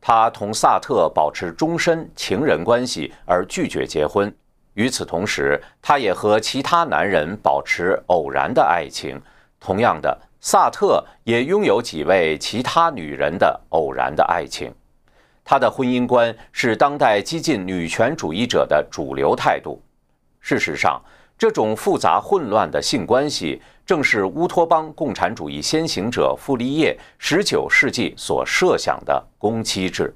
她同萨特保持终身情人关系，而拒绝结婚。与此同时，她也和其他男人保持偶然的爱情。同样的，萨特也拥有几位其他女人的偶然的爱情。他的婚姻观是当代激进女权主义者的主流态度。事实上，这种复杂混乱的性关系，正是乌托邦共产主义先行者傅立叶十九世纪所设想的公妻制。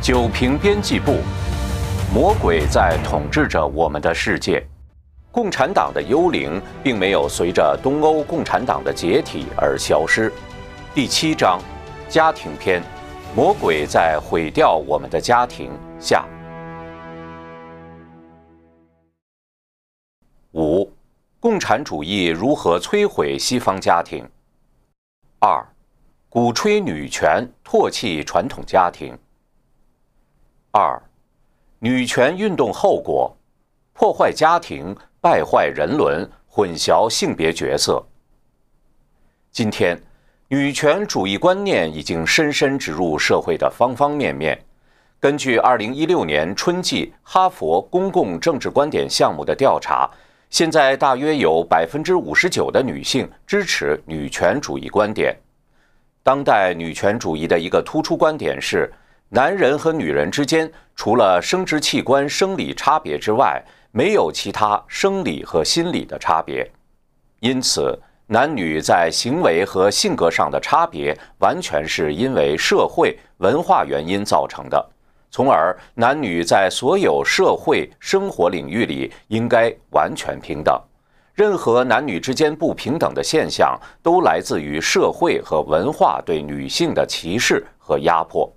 九平编辑部，魔鬼在统治着我们的世界。共产党的幽灵并没有随着东欧共产党的解体而消失。第七章，家庭篇。魔鬼在毁掉我们的家庭。下五，共产主义如何摧毁西方家庭？二，鼓吹女权，唾弃传统家庭。二，女权运动后果：破坏家庭，败坏人伦，混淆性别角色。今天。女权主义观念已经深深植入社会的方方面面。根据2016年春季哈佛公共政治观点项目的调查，现在大约有59%的女性支持女权主义观点。当代女权主义的一个突出观点是，男人和女人之间除了生殖器官生理差别之外，没有其他生理和心理的差别。因此，男女在行为和性格上的差别，完全是因为社会文化原因造成的，从而男女在所有社会生活领域里应该完全平等。任何男女之间不平等的现象，都来自于社会和文化对女性的歧视和压迫。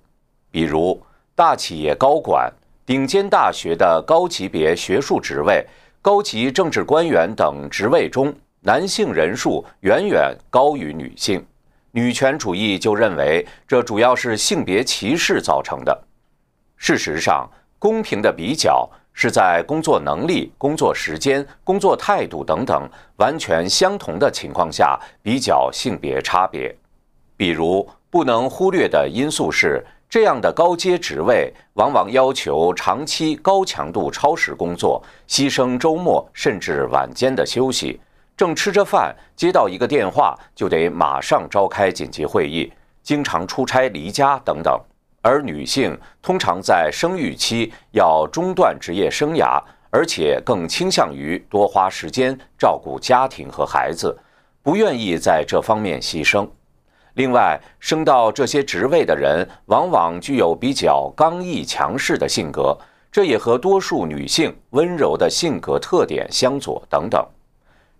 比如，大企业高管、顶尖大学的高级别学术职位、高级政治官员等职位中，男性人数远远高于女性。女权主义就认为，这主要是性别歧视造成的。事实上，公平的比较。是在工作能力、工作时间、工作态度等等完全相同的情况下比较性别差别。比如，不能忽略的因素是，这样的高阶职位往往要求长期高强度超时工作，牺牲周末甚至晚间的休息。正吃着饭，接到一个电话，就得马上召开紧急会议，经常出差离家等等。而女性通常在生育期要中断职业生涯，而且更倾向于多花时间照顾家庭和孩子，不愿意在这方面牺牲。另外，升到这些职位的人往往具有比较刚毅强势的性格，这也和多数女性温柔的性格特点相左等等。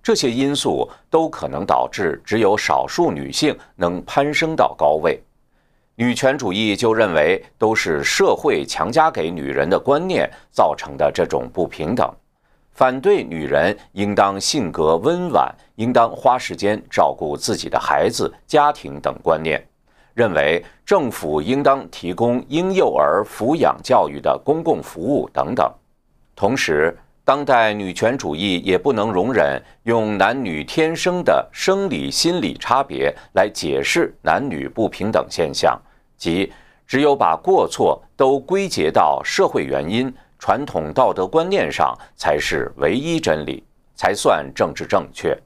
这些因素都可能导致只有少数女性能攀升到高位。女权主义就认为都是社会强加给女人的观念造成的这种不平等，反对女人应当性格温婉，应当花时间照顾自己的孩子、家庭等观念，认为政府应当提供婴幼儿抚养教育的公共服务等等。同时，当代女权主义也不能容忍用男女天生的生理心理差别来解释男女不平等现象，即只有把过错都归结到社会原因、传统道德观念上才是唯一真理，才算政治正确。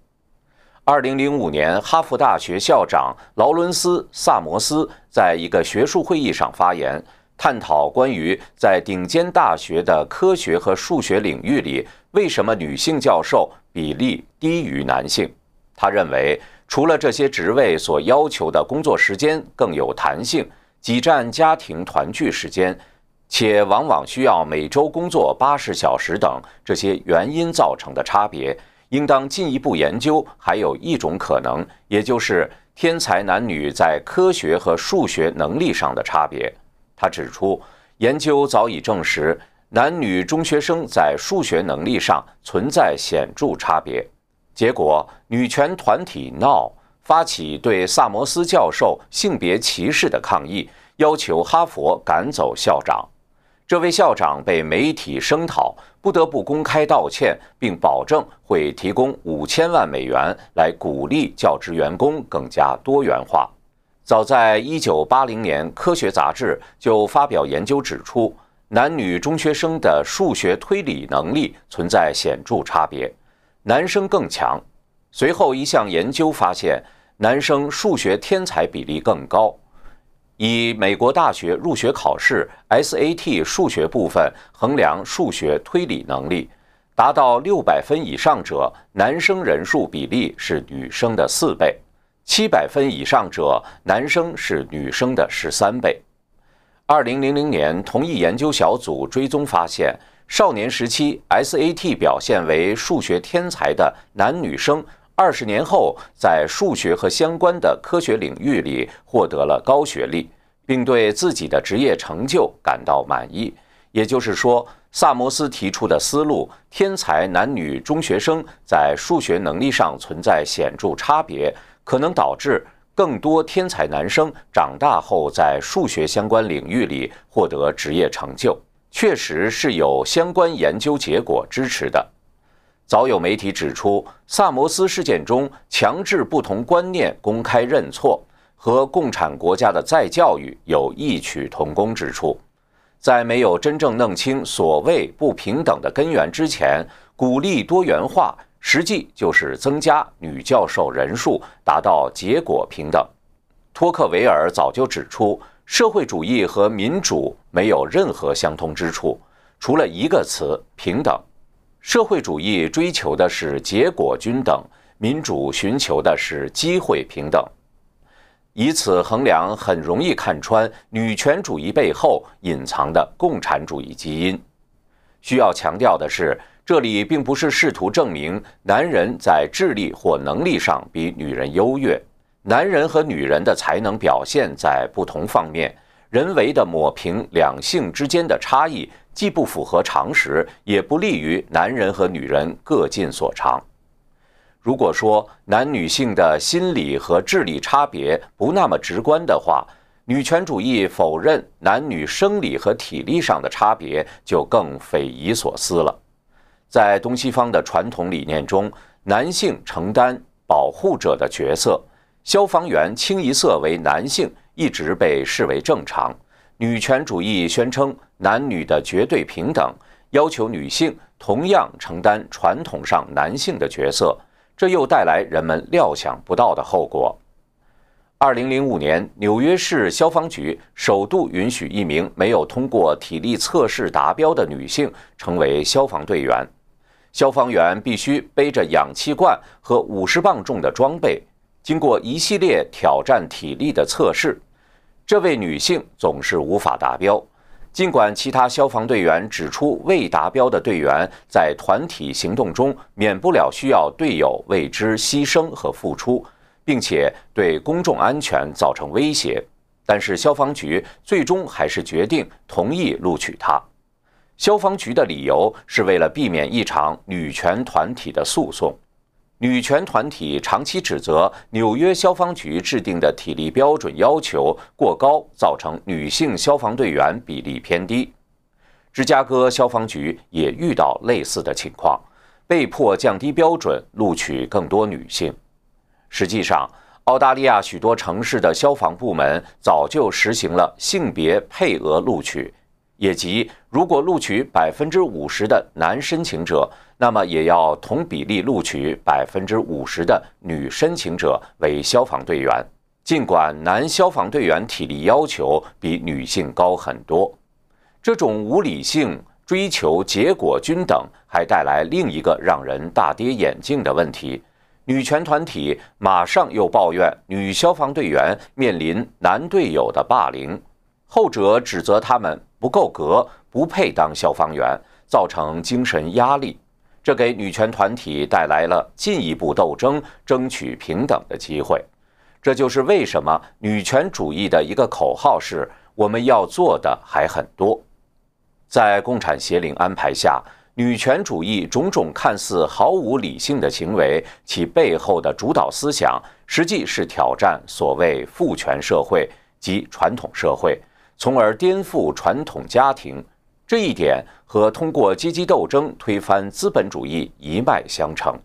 二零零五年，哈佛大学校长劳伦斯·萨摩斯在一个学术会议上发言。探讨关于在顶尖大学的科学和数学领域里，为什么女性教授比例低于男性？他认为，除了这些职位所要求的工作时间更有弹性，挤占家庭团聚时间，且往往需要每周工作八十小时等这些原因造成的差别，应当进一步研究。还有一种可能，也就是天才男女在科学和数学能力上的差别。他指出，研究早已证实，男女中学生在数学能力上存在显著差别。结果，女权团体闹发起对萨摩斯教授性别歧视的抗议，要求哈佛赶走校长。这位校长被媒体声讨，不得不公开道歉，并保证会提供五千万美元来鼓励教职员工更加多元化。早在1980年，《科学》杂志就发表研究指出，男女中学生的数学推理能力存在显著差别，男生更强。随后一项研究发现，男生数学天才比例更高。以美国大学入学考试 SAT 数学部分衡量数学推理能力，达到六百分以上者，男生人数比例是女生的四倍。七百分以上者，男生是女生的十三倍。二零零零年，同一研究小组追踪发现，少年时期 SAT 表现为数学天才的男女生，二十年后在数学和相关的科学领域里获得了高学历，并对自己的职业成就感到满意。也就是说，萨摩斯提出的思路：天才男女中学生在数学能力上存在显著差别。可能导致更多天才男生长大后在数学相关领域里获得职业成就，确实是有相关研究结果支持的。早有媒体指出，萨摩斯事件中强制不同观念公开认错，和共产国家的再教育有异曲同工之处。在没有真正弄清所谓不平等的根源之前，鼓励多元化。实际就是增加女教授人数，达到结果平等。托克维尔早就指出，社会主义和民主没有任何相通之处，除了一个词——平等。社会主义追求的是结果均等，民主寻求的是机会平等。以此衡量，很容易看穿女权主义背后隐藏的共产主义基因。需要强调的是，这里并不是试图证明男人在智力或能力上比女人优越。男人和女人的才能表现在不同方面，人为的抹平两性之间的差异，既不符合常识，也不利于男人和女人各尽所长。如果说男女性的心理和智力差别不那么直观的话，女权主义否认男女生理和体力上的差别就更匪夷所思了。在东西方的传统理念中，男性承担保护者的角色。消防员清一色为男性，一直被视为正常。女权主义宣称男女的绝对平等，要求女性同样承担传统上男性的角色，这又带来人们料想不到的后果。二零零五年，纽约市消防局首度允许一名没有通过体力测试达标的女性成为消防队员。消防员必须背着氧气罐和五十磅重的装备。经过一系列挑战体力的测试，这位女性总是无法达标。尽管其他消防队员指出，未达标的队员在团体行动中免不了需要队友为之牺牲和付出，并且对公众安全造成威胁，但是消防局最终还是决定同意录取她。消防局的理由是为了避免一场女权团体的诉讼。女权团体长期指责纽约消防局制定的体力标准要求过高，造成女性消防队员比例偏低。芝加哥消防局也遇到类似的情况，被迫降低标准，录取更多女性。实际上，澳大利亚许多城市的消防部门早就实行了性别配额录取。也即，如果录取百分之五十的男申请者，那么也要同比例录取百分之五十的女申请者为消防队员。尽管男消防队员体力要求比女性高很多，这种无理性追求结果均等，还带来另一个让人大跌眼镜的问题：女权团体马上又抱怨女消防队员面临男队友的霸凌，后者指责他们。不够格，不配当消防员，造成精神压力，这给女权团体带来了进一步斗争、争取平等的机会。这就是为什么女权主义的一个口号是“我们要做的还很多”。在共产协领安排下，女权主义种种看似毫无理性的行为，其背后的主导思想，实际是挑战所谓父权社会及传统社会。从而颠覆传统家庭，这一点和通过阶级斗争推翻资本主义一脉相承。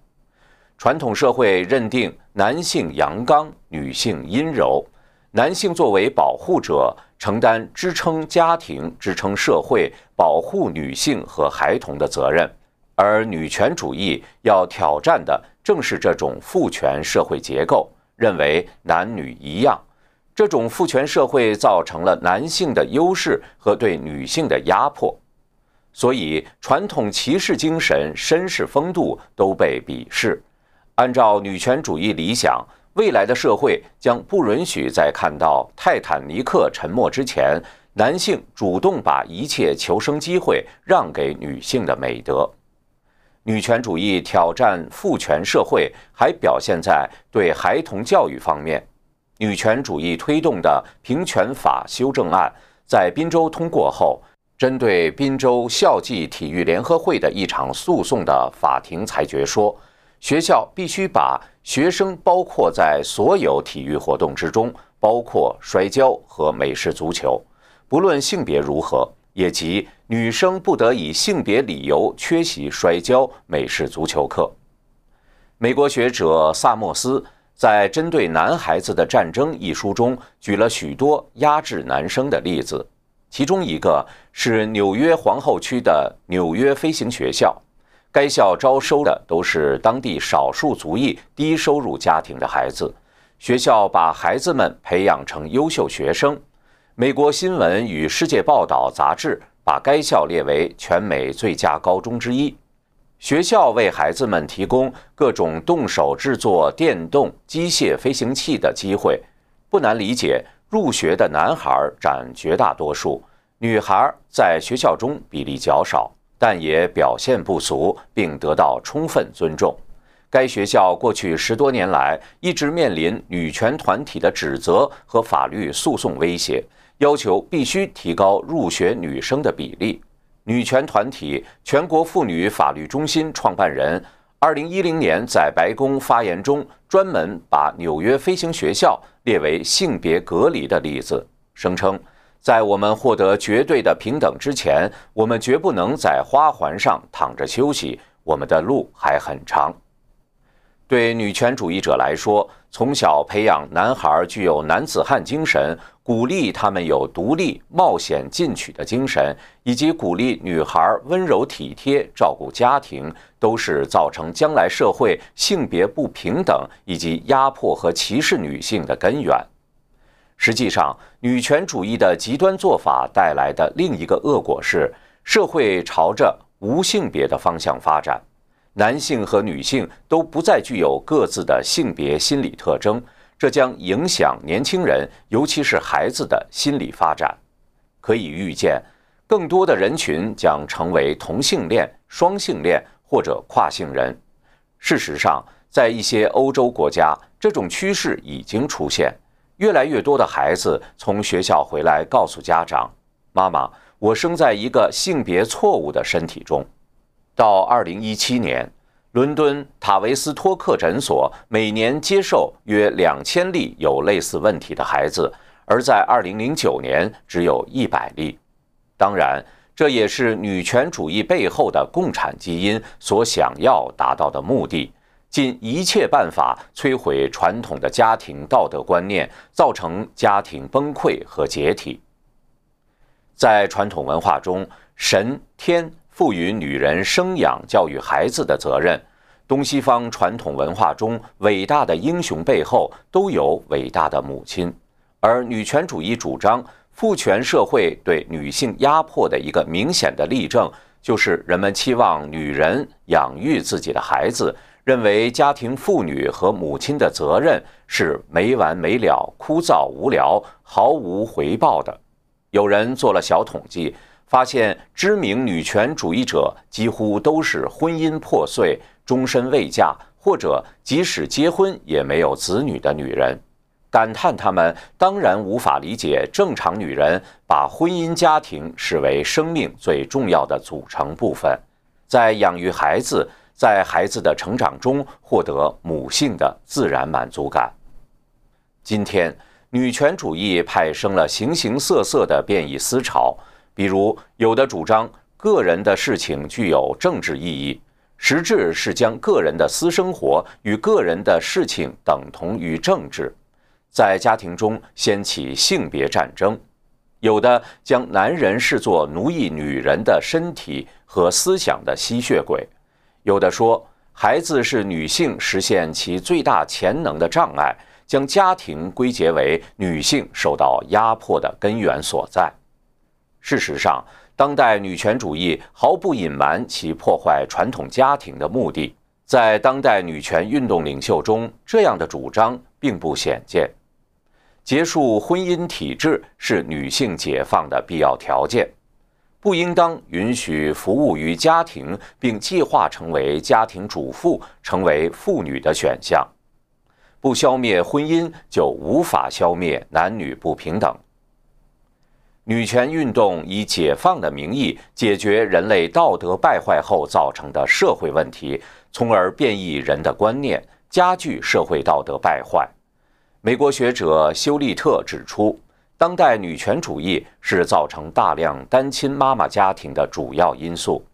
传统社会认定男性阳刚，女性阴柔，男性作为保护者，承担支撑家庭、支撑社会、保护女性和孩童的责任，而女权主义要挑战的正是这种父权社会结构，认为男女一样。这种父权社会造成了男性的优势和对女性的压迫，所以传统骑士精神、绅士风度都被鄙视。按照女权主义理想，未来的社会将不允许在看到泰坦尼克沉没之前，男性主动把一切求生机会让给女性的美德。女权主义挑战父权社会，还表现在对孩童教育方面。女权主义推动的平权法修正案在滨州通过后，针对滨州校际体育联合会的一场诉讼的法庭裁决说，学校必须把学生包括在所有体育活动之中，包括摔跤和美式足球，不论性别如何，也即女生不得以性别理由缺席摔跤、美式足球课。美国学者萨默斯。在针对男孩子的战争一书中，举了许多压制男生的例子，其中一个是纽约皇后区的纽约飞行学校，该校招收的都是当地少数族裔低收入家庭的孩子，学校把孩子们培养成优秀学生。美国新闻与世界报道杂志把该校列为全美最佳高中之一。学校为孩子们提供各种动手制作电动机械飞行器的机会。不难理解，入学的男孩占绝大多数，女孩在学校中比例较少，但也表现不俗，并得到充分尊重。该学校过去十多年来一直面临女权团体的指责和法律诉讼威胁，要求必须提高入学女生的比例。女权团体全国妇女法律中心创办人二零一零年在白宫发言中，专门把纽约飞行学校列为性别隔离的例子，声称：“在我们获得绝对的平等之前，我们绝不能在花环上躺着休息，我们的路还很长。”对女权主义者来说，从小培养男孩具有男子汉精神，鼓励他们有独立、冒险、进取的精神，以及鼓励女孩温柔体贴、照顾家庭，都是造成将来社会性别不平等以及压迫和歧视女性的根源。实际上，女权主义的极端做法带来的另一个恶果是，社会朝着无性别的方向发展。男性和女性都不再具有各自的性别心理特征，这将影响年轻人，尤其是孩子的心理发展。可以预见，更多的人群将成为同性恋、双性恋或者跨性人。事实上，在一些欧洲国家，这种趋势已经出现。越来越多的孩子从学校回来，告诉家长：“妈妈，我生在一个性别错误的身体中。”到二零一七年，伦敦塔维斯托克诊所每年接受约两千例有类似问题的孩子，而在二零零九年只有一百例。当然，这也是女权主义背后的共产基因所想要达到的目的：尽一切办法摧毁传统的家庭道德观念，造成家庭崩溃和解体。在传统文化中，神天。赋予女人生养教育孩子的责任，东西方传统文化中伟大的英雄背后都有伟大的母亲，而女权主义主张父权社会对女性压迫的一个明显的例证，就是人们期望女人养育自己的孩子，认为家庭妇女和母亲的责任是没完没了、枯燥无聊、毫无回报的。有人做了小统计。发现知名女权主义者几乎都是婚姻破碎、终身未嫁，或者即使结婚也没有子女的女人，感叹他们当然无法理解正常女人把婚姻家庭视为生命最重要的组成部分，在养育孩子，在孩子的成长中获得母性的自然满足感。今天，女权主义派生了形形色色的变异思潮。比如，有的主张个人的事情具有政治意义，实质是将个人的私生活与个人的事情等同于政治，在家庭中掀起性别战争；有的将男人视作奴役女人的身体和思想的吸血鬼；有的说孩子是女性实现其最大潜能的障碍，将家庭归结为女性受到压迫的根源所在。事实上，当代女权主义毫不隐瞒其破坏传统家庭的目的。在当代女权运动领袖中，这样的主张并不鲜见。结束婚姻体制是女性解放的必要条件，不应当允许服务于家庭并计划成为家庭主妇成为妇女的选项。不消灭婚姻，就无法消灭男女不平等。女权运动以解放的名义解决人类道德败坏后造成的社会问题，从而变异人的观念，加剧社会道德败坏。美国学者休利特指出，当代女权主义是造成大量单亲妈妈家庭的主要因素。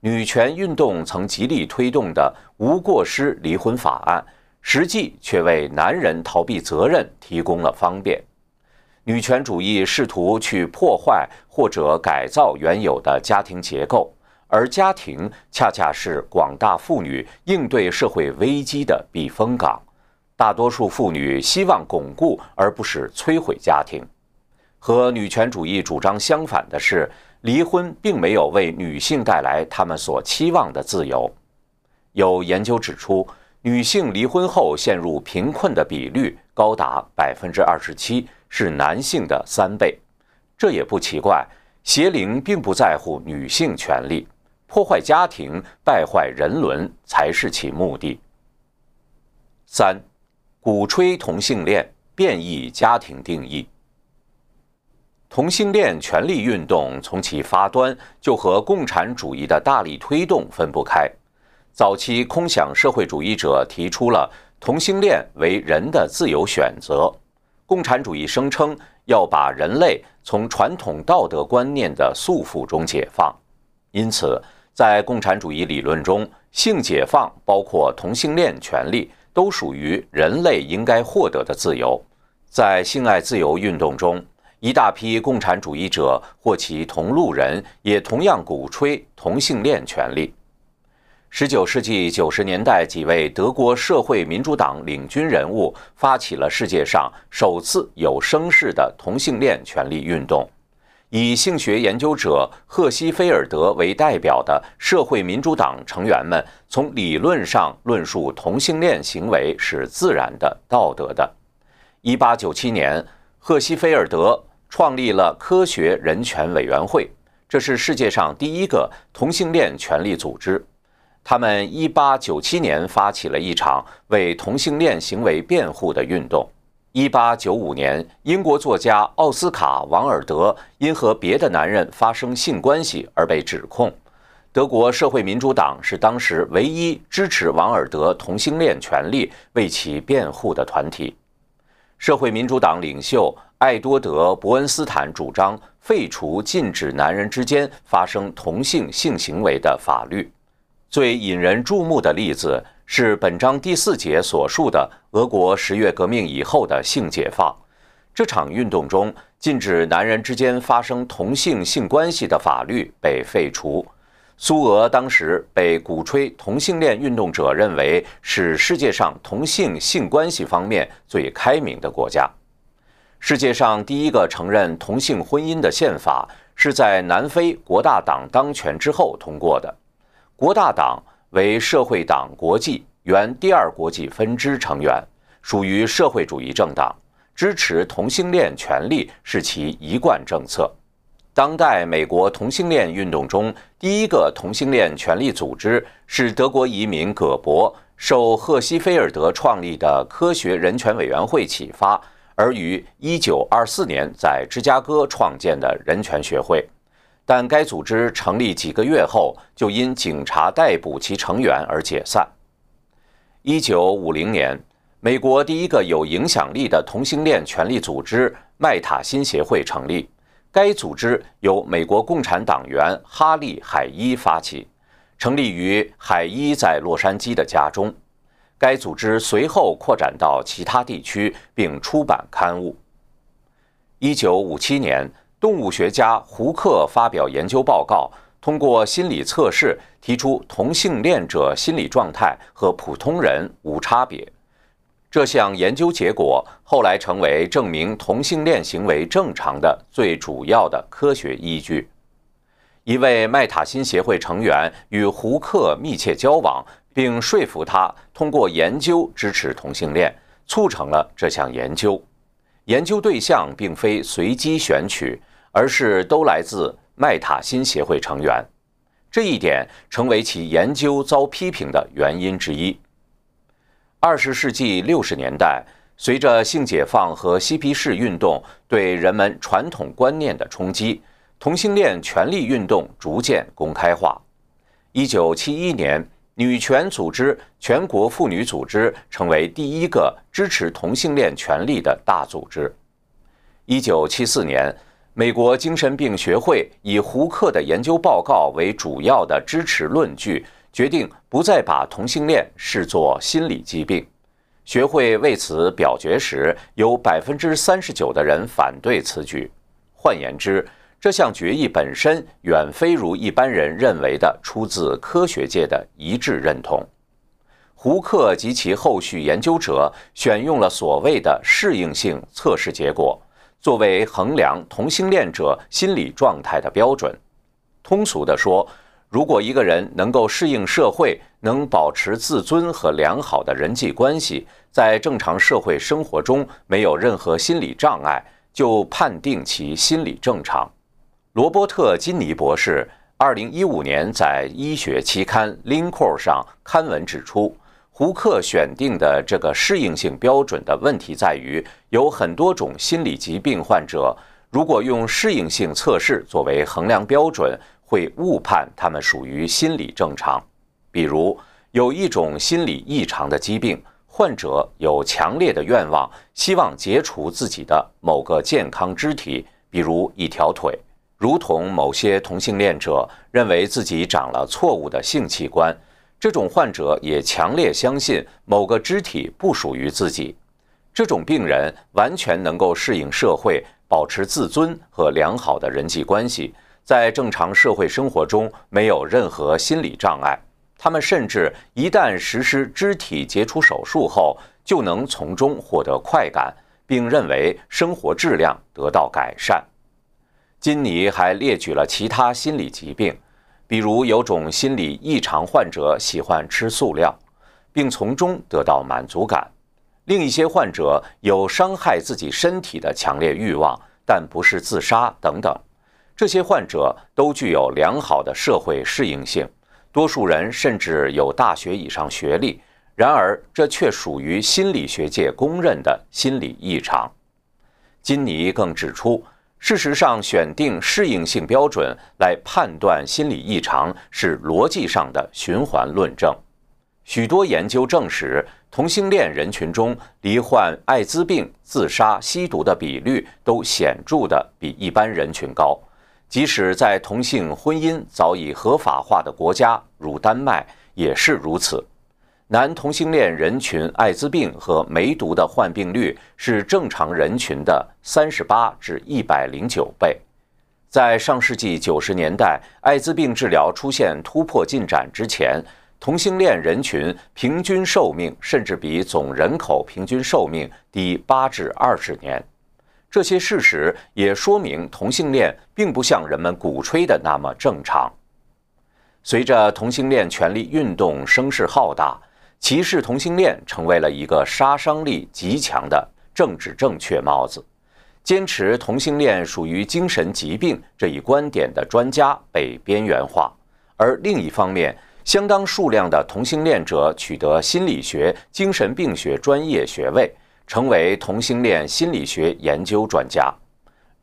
女权运动曾极力推动的无过失离婚法案，实际却为男人逃避责任提供了方便。女权主义试图去破坏或者改造原有的家庭结构，而家庭恰恰是广大妇女应对社会危机的避风港。大多数妇女希望巩固而不是摧毁家庭。和女权主义主张相反的是，离婚并没有为女性带来她们所期望的自由。有研究指出，女性离婚后陷入贫困的比率高达百分之二十七，是男性的三倍。这也不奇怪，邪灵并不在乎女性权利。破坏家庭、败坏人伦才是其目的。三，鼓吹同性恋，变异家庭定义。同性恋权利运动从其发端就和共产主义的大力推动分不开。早期空想社会主义者提出了同性恋为人的自由选择，共产主义声称要把人类从传统道德观念的束缚中解放，因此。在共产主义理论中，性解放包括同性恋权利，都属于人类应该获得的自由。在性爱自由运动中，一大批共产主义者或其同路人也同样鼓吹同性恋权利。十九世纪九十年代，几位德国社会民主党领军人物发起了世界上首次有声势的同性恋权利运动。以性学研究者赫西菲尔德为代表的社会民主党成员们，从理论上论述同性恋行为是自然的、道德的。一八九七年，赫西菲尔德创立了科学人权委员会，这是世界上第一个同性恋权利组织。他们一八九七年发起了一场为同性恋行为辩护的运动。一八九五年，英国作家奥斯卡·王尔德因和别的男人发生性关系而被指控。德国社会民主党是当时唯一支持王尔德同性恋权利、为其辩护的团体。社会民主党领袖艾多德·伯恩斯坦主张废除禁止男人之间发生同性性行为的法律。最引人注目的例子。是本章第四节所述的俄国十月革命以后的性解放。这场运动中，禁止男人之间发生同性性关系的法律被废除。苏俄当时被鼓吹同性恋运动者认为是世界上同性性关系方面最开明的国家。世界上第一个承认同性婚姻的宪法是在南非国大党当权之后通过的。国大党。为社会党国际原第二国际分支成员，属于社会主义政党，支持同性恋权利是其一贯政策。当代美国同性恋运动中第一个同性恋权利组织是德国移民葛伯受赫西菲尔德创立的科学人权委员会启发，而于1924年在芝加哥创建的人权学会。但该组织成立几个月后，就因警察逮捕其成员而解散。一九五零年，美国第一个有影响力的同性恋权利组织麦塔辛协会成立。该组织由美国共产党员哈利·海伊发起，成立于海伊在洛杉矶的家中。该组织随后扩展到其他地区，并出版刊物。一九五七年。动物学家胡克发表研究报告，通过心理测试提出同性恋者心理状态和普通人无差别。这项研究结果后来成为证明同性恋行为正常的最主要的科学依据。一位麦塔辛协会成员与胡克密切交往，并说服他通过研究支持同性恋，促成了这项研究。研究对象并非随机选取。而是都来自麦塔辛协会成员，这一点成为其研究遭批评的原因之一。二十世纪六十年代，随着性解放和嬉皮士运动对人们传统观念的冲击，同性恋权利运动逐渐公开化。一九七一年，女权组织全国妇女组织成为第一个支持同性恋权利的大组织。一九七四年。美国精神病学会以胡克的研究报告为主要的支持论据，决定不再把同性恋视作心理疾病。学会为此表决时，有百分之三十九的人反对此举。换言之，这项决议本身远非如一般人认为的出自科学界的一致认同。胡克及其后续研究者选用了所谓的适应性测试结果，作为衡量同性恋者心理状态的标准。通俗地说，如果一个人能够适应社会，能保持自尊和良好的人际关系，在正常社会生活中没有任何心理障碍，就判定其心理正常。罗伯特·金尼博士。二零一五年，在医学期刊《Lincol》上刊文指出，胡克选定的这个适应性标准的问题在于，有很多种心理疾病患者，如果用适应性测试作为衡量标准，会误判他们属于心理正常。比如，有一种心理异常的疾病，患者有强烈的愿望，希望解除自己的某个健康肢体，比如一条腿。如同某些同性恋者认为自己长了错误的性器官，这种患者也强烈相信某个肢体不属于自己。这种病人完全能够适应社会，保持自尊和良好的人际关系，在正常社会生活中没有任何心理障碍。他们甚至一旦实施肢体切除手术后，就能从中获得快感，并认为生活质量得到改善。金尼还列举了其他心理疾病，比如有种心理异常患者喜欢吃塑料，并从中得到满足感；另一些患者有伤害自己身体的强烈欲望，但不是自杀等等。这些患者都具有良好的社会适应性，多数人甚至有大学以上学历。然而，这却属于心理学界公认的心理异常。金尼更指出。事实上，选定适应性标准来判断心理异常是逻辑上的循环论证。许多研究证实，同性恋人群中罹患艾滋病、自杀、吸毒的比率都显著的比一般人群高。即使在同性婚姻早已合法化的国家，如丹麦，也是如此。男同性恋人群艾滋病和梅毒的患病率是正常人群的三十八至一百零九倍。在上世纪九十年代，艾滋病治疗出现突破进展之前，同性恋人群平均寿命甚至比总人口平均寿命低八至二十年。这些事实也说明，同性恋并不像人们鼓吹的那么正常。随着同性恋权利运动声势浩大。歧视同性恋成为了一个杀伤力极强的政治正确帽子，坚持同性恋属于精神疾病这一观点的专家被边缘化，而另一方面，相当数量的同性恋者取得心理学、精神病学专业学位，成为同性恋心理学研究专家。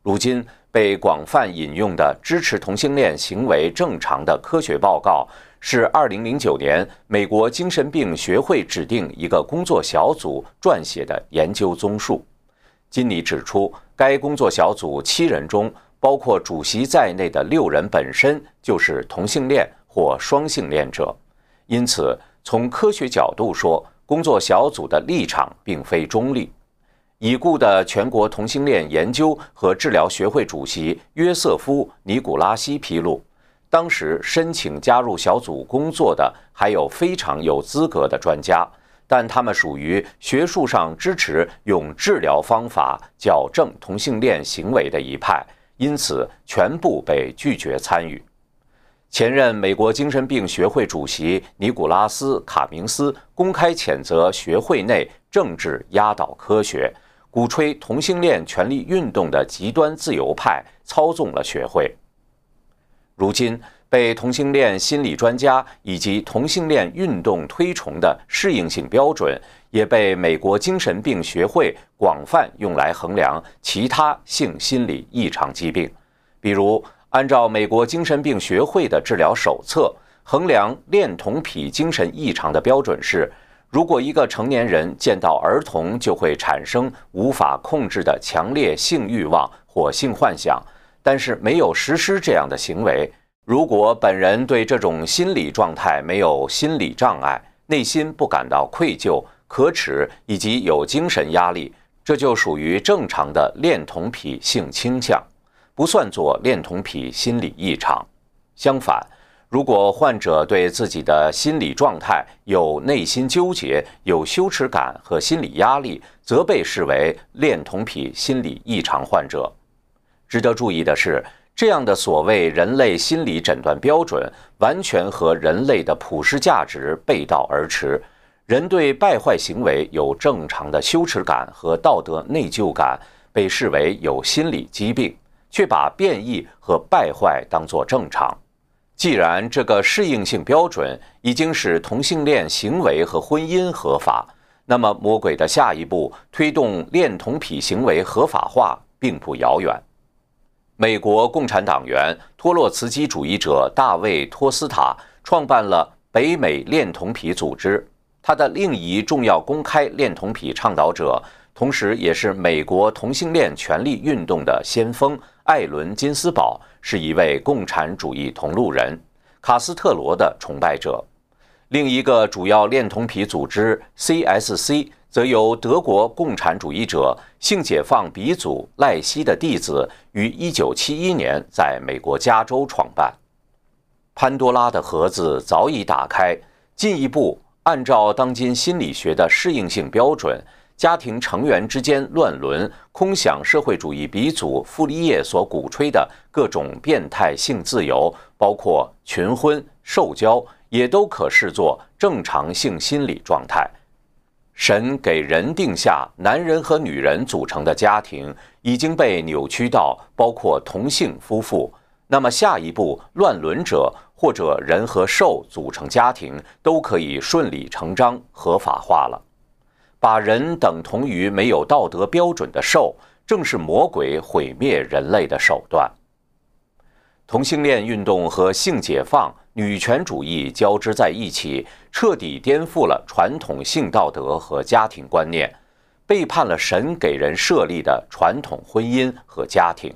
如今被广泛引用的支持同性恋行为正常的科学报告。是二零零九年美国精神病学会指定一个工作小组撰写的研究综述。金尼指出，该工作小组七人中，包括主席在内的六人本身就是同性恋或双性恋者，因此从科学角度说，工作小组的立场并非中立。已故的全国同性恋研究和治疗学会主席约瑟夫·尼古拉西披露。当时申请加入小组工作的还有非常有资格的专家，但他们属于学术上支持用治疗方法矫正同性恋行为的一派，因此全部被拒绝参与。前任美国精神病学会主席尼古拉斯·卡明斯公开谴责学会内政治压倒科学，鼓吹同性恋权利运动的极端自由派操纵了学会。如今，被同性恋心理专家以及同性恋运动推崇的适应性标准，也被美国精神病学会广泛用来衡量其他性心理异常疾病。比如，按照美国精神病学会的治疗手册，衡量恋童癖精神异常的标准是：如果一个成年人见到儿童就会产生无法控制的强烈性欲望或性幻想。但是没有实施这样的行为。如果本人对这种心理状态没有心理障碍，内心不感到愧疚、可耻以及有精神压力，这就属于正常的恋童癖性倾向，不算作恋童癖心理异常。相反，如果患者对自己的心理状态有内心纠结、有羞耻感和心理压力，则被视为恋童癖心理异常患者。值得注意的是，这样的所谓人类心理诊断标准，完全和人类的普世价值背道而驰。人对败坏行为有正常的羞耻感和道德内疚感，被视为有心理疾病，却把变异和败坏当作正常。既然这个适应性标准已经使同性恋行为和婚姻合法，那么魔鬼的下一步推动恋童癖行为合法化并不遥远。美国共产党员托洛茨基主义者大卫·托斯塔创办了北美恋童癖组织，他的另一重要公开恋童癖倡导者，同时也是美国同性恋权利运动的先锋艾伦·金斯堡。是一位共产主义同路人，卡斯特罗的崇拜者。另一个主要恋童癖组织 CSC，则由德国共产主义者性解放鼻祖赖希的弟子于1971年在美国加州创办。潘多拉的盒子早已打开，进一步按照当今心理学的适应性标准。家庭成员之间乱伦、空想社会主义鼻祖傅立叶所鼓吹的各种变态性自由，包括群婚、受教，也都可视作正常性心理状态。神给人定下男人和女人组成的家庭已经被扭曲到包括同性夫妇，那么下一步乱伦者或者人和兽组成家庭都可以顺理成章合法化了。把人等同于没有道德标准的兽，正是魔鬼毁灭人类的手段。同性恋运动和性解放、女权主义交织在一起，彻底颠覆了传统性道德和家庭观念，背叛了神给人设立的传统婚姻和家庭。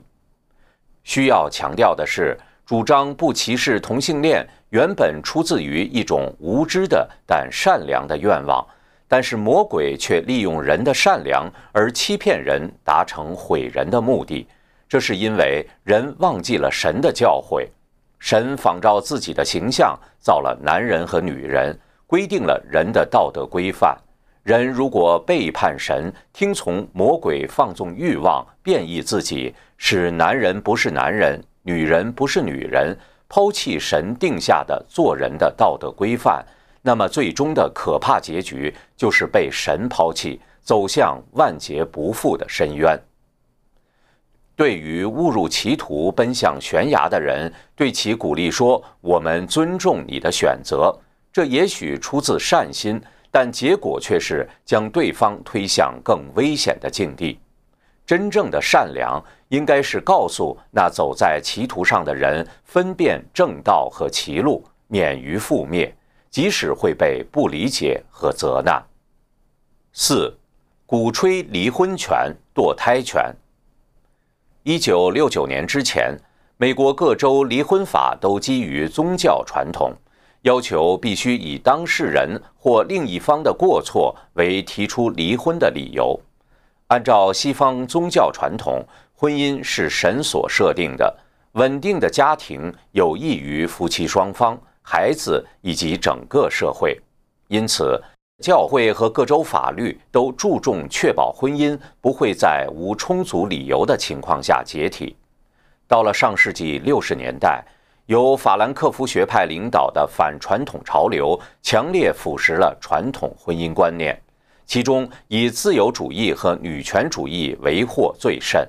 需要强调的是，主张不歧视同性恋，原本出自于一种无知的但善良的愿望。但是魔鬼却利用人的善良而欺骗人，达成毁人的目的。这是因为人忘记了神的教诲。神仿照自己的形象造了男人和女人，规定了人的道德规范。人如果背叛神，听从魔鬼，放纵欲望，变异自己，使男人不是男人，女人不是女人，抛弃神定下的做人的道德规范。那么，最终的可怕结局就是被神抛弃，走向万劫不复的深渊。对于误入歧途、奔向悬崖的人，对其鼓励说：“我们尊重你的选择。”这也许出自善心，但结果却是将对方推向更危险的境地。真正的善良，应该是告诉那走在歧途上的人，分辨正道和歧路，免于覆灭。即使会被不理解和责难。四，鼓吹离婚权、堕胎权。一九六九年之前，美国各州离婚法都基于宗教传统，要求必须以当事人或另一方的过错为提出离婚的理由。按照西方宗教传统，婚姻是神所设定的，稳定的家庭有益于夫妻双方。孩子以及整个社会，因此，教会和各州法律都注重确保婚姻不会在无充足理由的情况下解体。到了上世纪六十年代，由法兰克福学派领导的反传统潮流强烈腐蚀了传统婚姻观念，其中以自由主义和女权主义为祸最甚。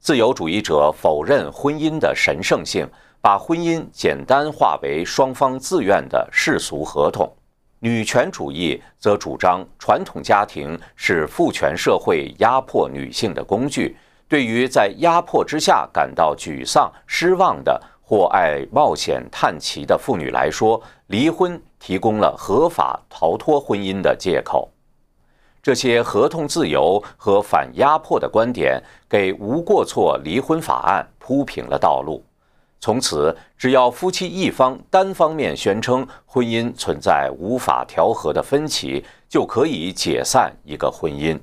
自由主义者否认婚姻的神圣性。把婚姻简单化为双方自愿的世俗合同，女权主义则主张传统家庭是父权社会压迫女性的工具。对于在压迫之下感到沮丧、失望的或爱冒险探奇的妇女来说，离婚提供了合法逃脱婚姻的借口。这些合同自由和反压迫的观点，给无过错离婚法案铺平了道路。从此，只要夫妻一方单方面宣称婚姻存在无法调和的分歧，就可以解散一个婚姻。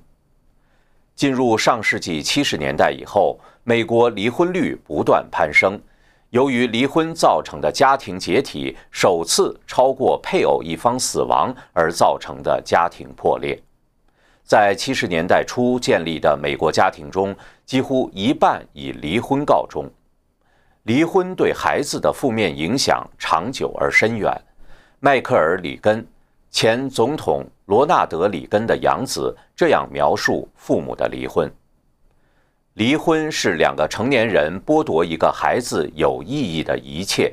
进入上世纪七十年代以后，美国离婚率不断攀升。由于离婚造成的家庭解体首次超过配偶一方死亡而造成的家庭破裂。在七十年代初建立的美国家庭中，几乎一半以离婚告终。离婚对孩子的负面影响长久而深远。迈克尔·里根，前总统罗纳德·里根的养子，这样描述父母的离婚。离婚是两个成年人剥夺一个孩子有意义的一切，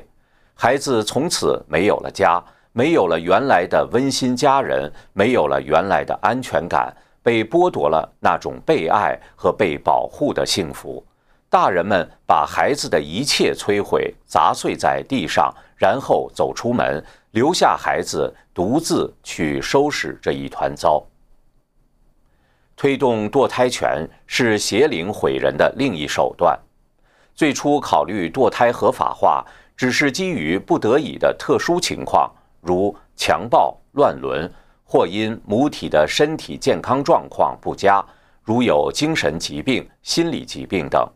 孩子从此没有了家，没有了原来的温馨家人，没有了原来的安全感，被剥夺了那种被爱和被保护的幸福。大人们把孩子的一切摧毁，砸碎在地上，然后走出门，留下孩子独自去收拾这一团糟。推动堕胎权是邪灵毁人的另一手段。最初考虑堕胎合法化，只是基于不得已的特殊情况，如强暴、乱伦，或因母体的身体健康状况不佳，如有精神疾病、心理疾病等。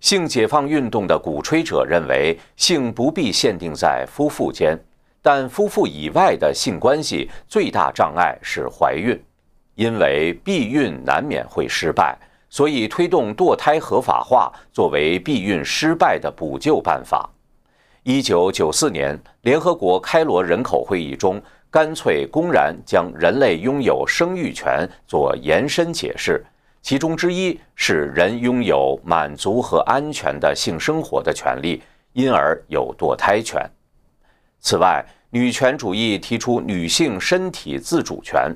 性解放运动的鼓吹者认为，性不必限定在夫妇间，但夫妇以外的性关系最大障碍是怀孕。因为避孕难免会失败，所以推动堕胎合法化作为避孕失败的补救办法。一九九四年，联合国开罗人口会议中，干脆公然将人类拥有生育权做延伸解释，其中之一是人拥有满足和安全的性生活的权利，因而有堕胎权。此外，女权主义提出女性身体自主权。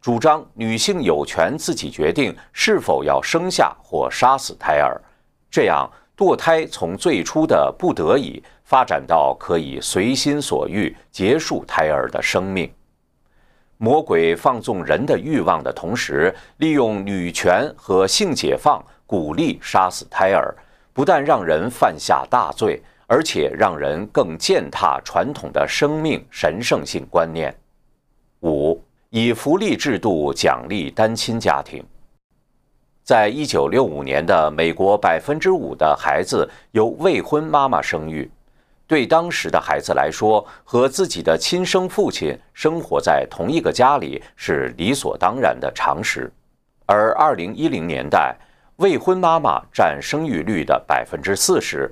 主张女性有权自己决定是否要生下或杀死胎儿，这样堕胎从最初的不得已发展到可以随心所欲结束胎儿的生命。魔鬼放纵人的欲望的同时，利用女权和性解放鼓励杀死胎儿，不但让人犯下大罪，而且让人更践踏传统的生命神圣性观念。五。以福利制度奖励单亲家庭。在一九六五年的美国，百分之五的孩子由未婚妈妈生育。对当时的孩子来说，和自己的亲生父亲生活在同一个家里是理所当然的常识。而二零一零年代，未婚妈妈占生育率的百分之四十。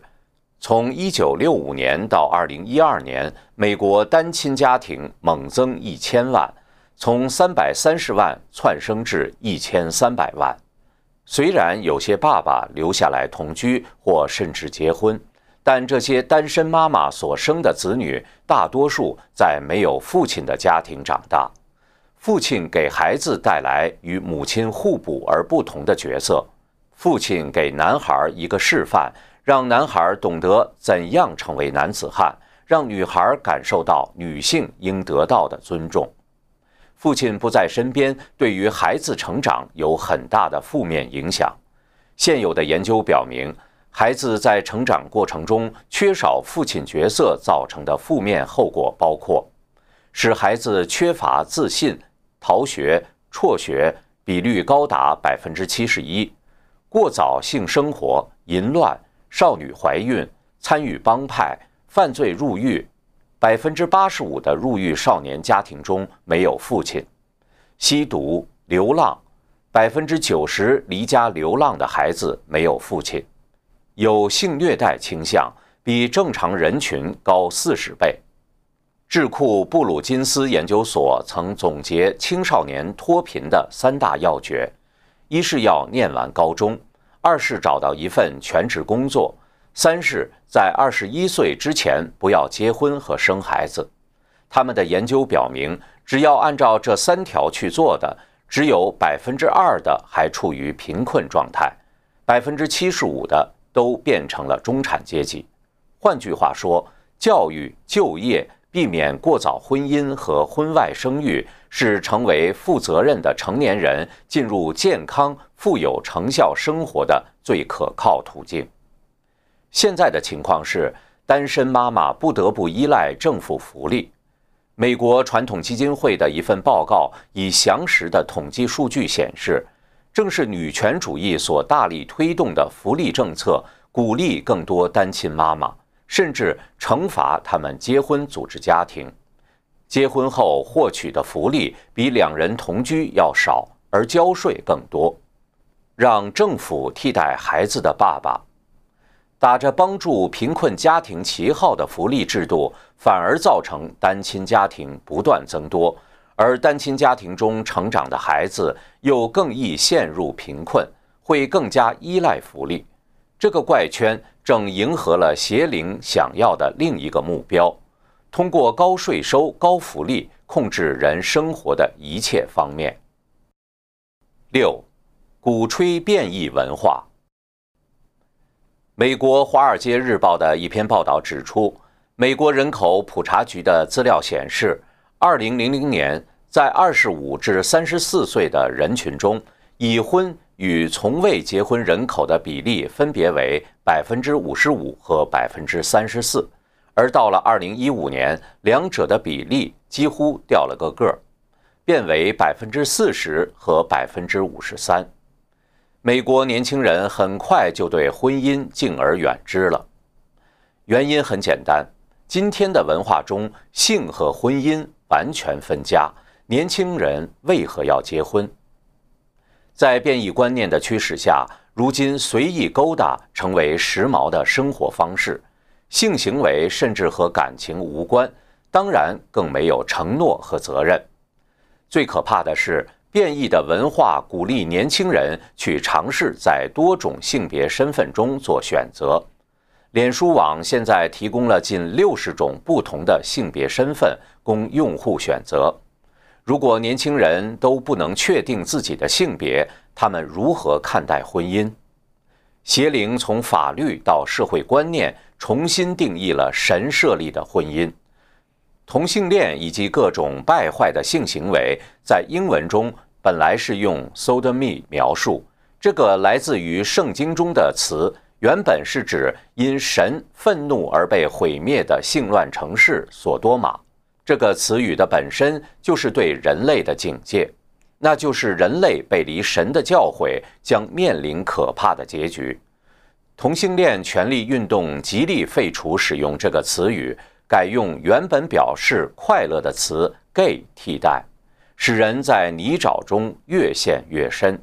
从一九六五年到二零一二年，美国单亲家庭猛增一千万。从三百三十万窜升至一千三百万。虽然有些爸爸留下来同居或甚至结婚，但这些单身妈妈所生的子女大多数在没有父亲的家庭长大。父亲给孩子带来与母亲互补而不同的角色。父亲给男孩一个示范，让男孩懂得怎样成为男子汉，让女孩感受到女性应得到的尊重。父亲不在身边，对于孩子成长有很大的负面影响。现有的研究表明，孩子在成长过程中缺少父亲角色造成的负面后果包括：使孩子缺乏自信、逃学、辍学比率高达百分之七十一；过早性生活、淫乱、少女怀孕、参与帮派、犯罪入狱。百分之八十五的入狱少年家庭中没有父亲，吸毒、流浪，百分之九十离家流浪的孩子没有父亲，有性虐待倾向，比正常人群高四十倍。智库布鲁金斯研究所曾总结青少年脱贫的三大要诀：一是要念完高中，二是找到一份全职工作。三是，在二十一岁之前不要结婚和生孩子。他们的研究表明，只要按照这三条去做的，只有百分之二的还处于贫困状态，百分之七十五的都变成了中产阶级。换句话说，教育、就业、避免过早婚姻和婚外生育，是成为负责任的成年人、进入健康、富有成效生活的最可靠途径。现在的情况是，单身妈妈不得不依赖政府福利。美国传统基金会的一份报告以详实的统计数据显示，正是女权主义所大力推动的福利政策，鼓励更多单亲妈妈，甚至惩罚他们结婚组织家庭。结婚后获取的福利比两人同居要少，而交税更多。让政府替代孩子的爸爸，打着帮助贫困家庭旗号的福利制度，反而造成单亲家庭不断增多，而单亲家庭中成长的孩子又更易陷入贫困，会更加依赖福利。这个怪圈正迎合了邪灵想要的另一个目标。通过高税收、高福利控制人生活的一切方面。六，鼓吹变异文化。美国《华尔街日报》的一篇报道指出，美国人口普查局的资料显示，二零零零年在二十五至三十四岁的人群中，已婚与从未结婚人口的比例分别为百分之五十五和百分之三十四。而到了二零一五年，两者的比例几乎掉了个个儿，变为百分之四十和百分之五十三。美国年轻人很快就对婚姻敬而远之了。原因很简单，今天的文化中，性和婚姻完全分家，年轻人为何要结婚？在变异观念的驱使下，如今随意勾搭成为时髦的生活方式。性行为甚至和感情无关，当然更没有承诺和责任。最可怕的是，变异的文化鼓励年轻人去尝试在多种性别身份中做选择。脸书网现在提供了近六十种不同的性别身份供用户选择。如果年轻人都不能确定自己的性别，他们如何看待婚姻？邪灵从法律到社会观念。重新定义了神设立的婚姻、同性恋以及各种败坏的性行为，在英文中本来是用 sodomy 描述。这个来自于圣经中的词，原本是指因神愤怒而被毁灭的性乱城市索多玛。这个词语的本身就是对人类的警戒，那就是人类背离神的教诲，将面临可怕的结局。同性恋权利运动极力废除使用这个词语，改用原本表示快乐的词 “gay” 替代，使人在泥沼中越陷越深。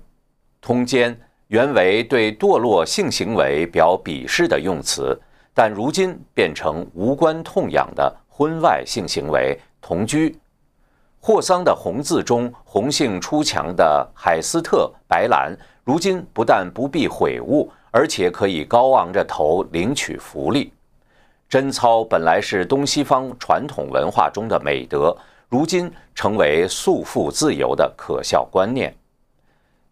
通奸原为对堕落性行为表鄙视的用词，但如今变成无关痛痒的婚外性行为同居。霍桑的《红字》中红杏出墙的海斯特白兰，如今不但不必悔悟。而且可以高昂着头领取福利，贞操本来是东西方传统文化中的美德，如今成为束缚自由的可笑观念。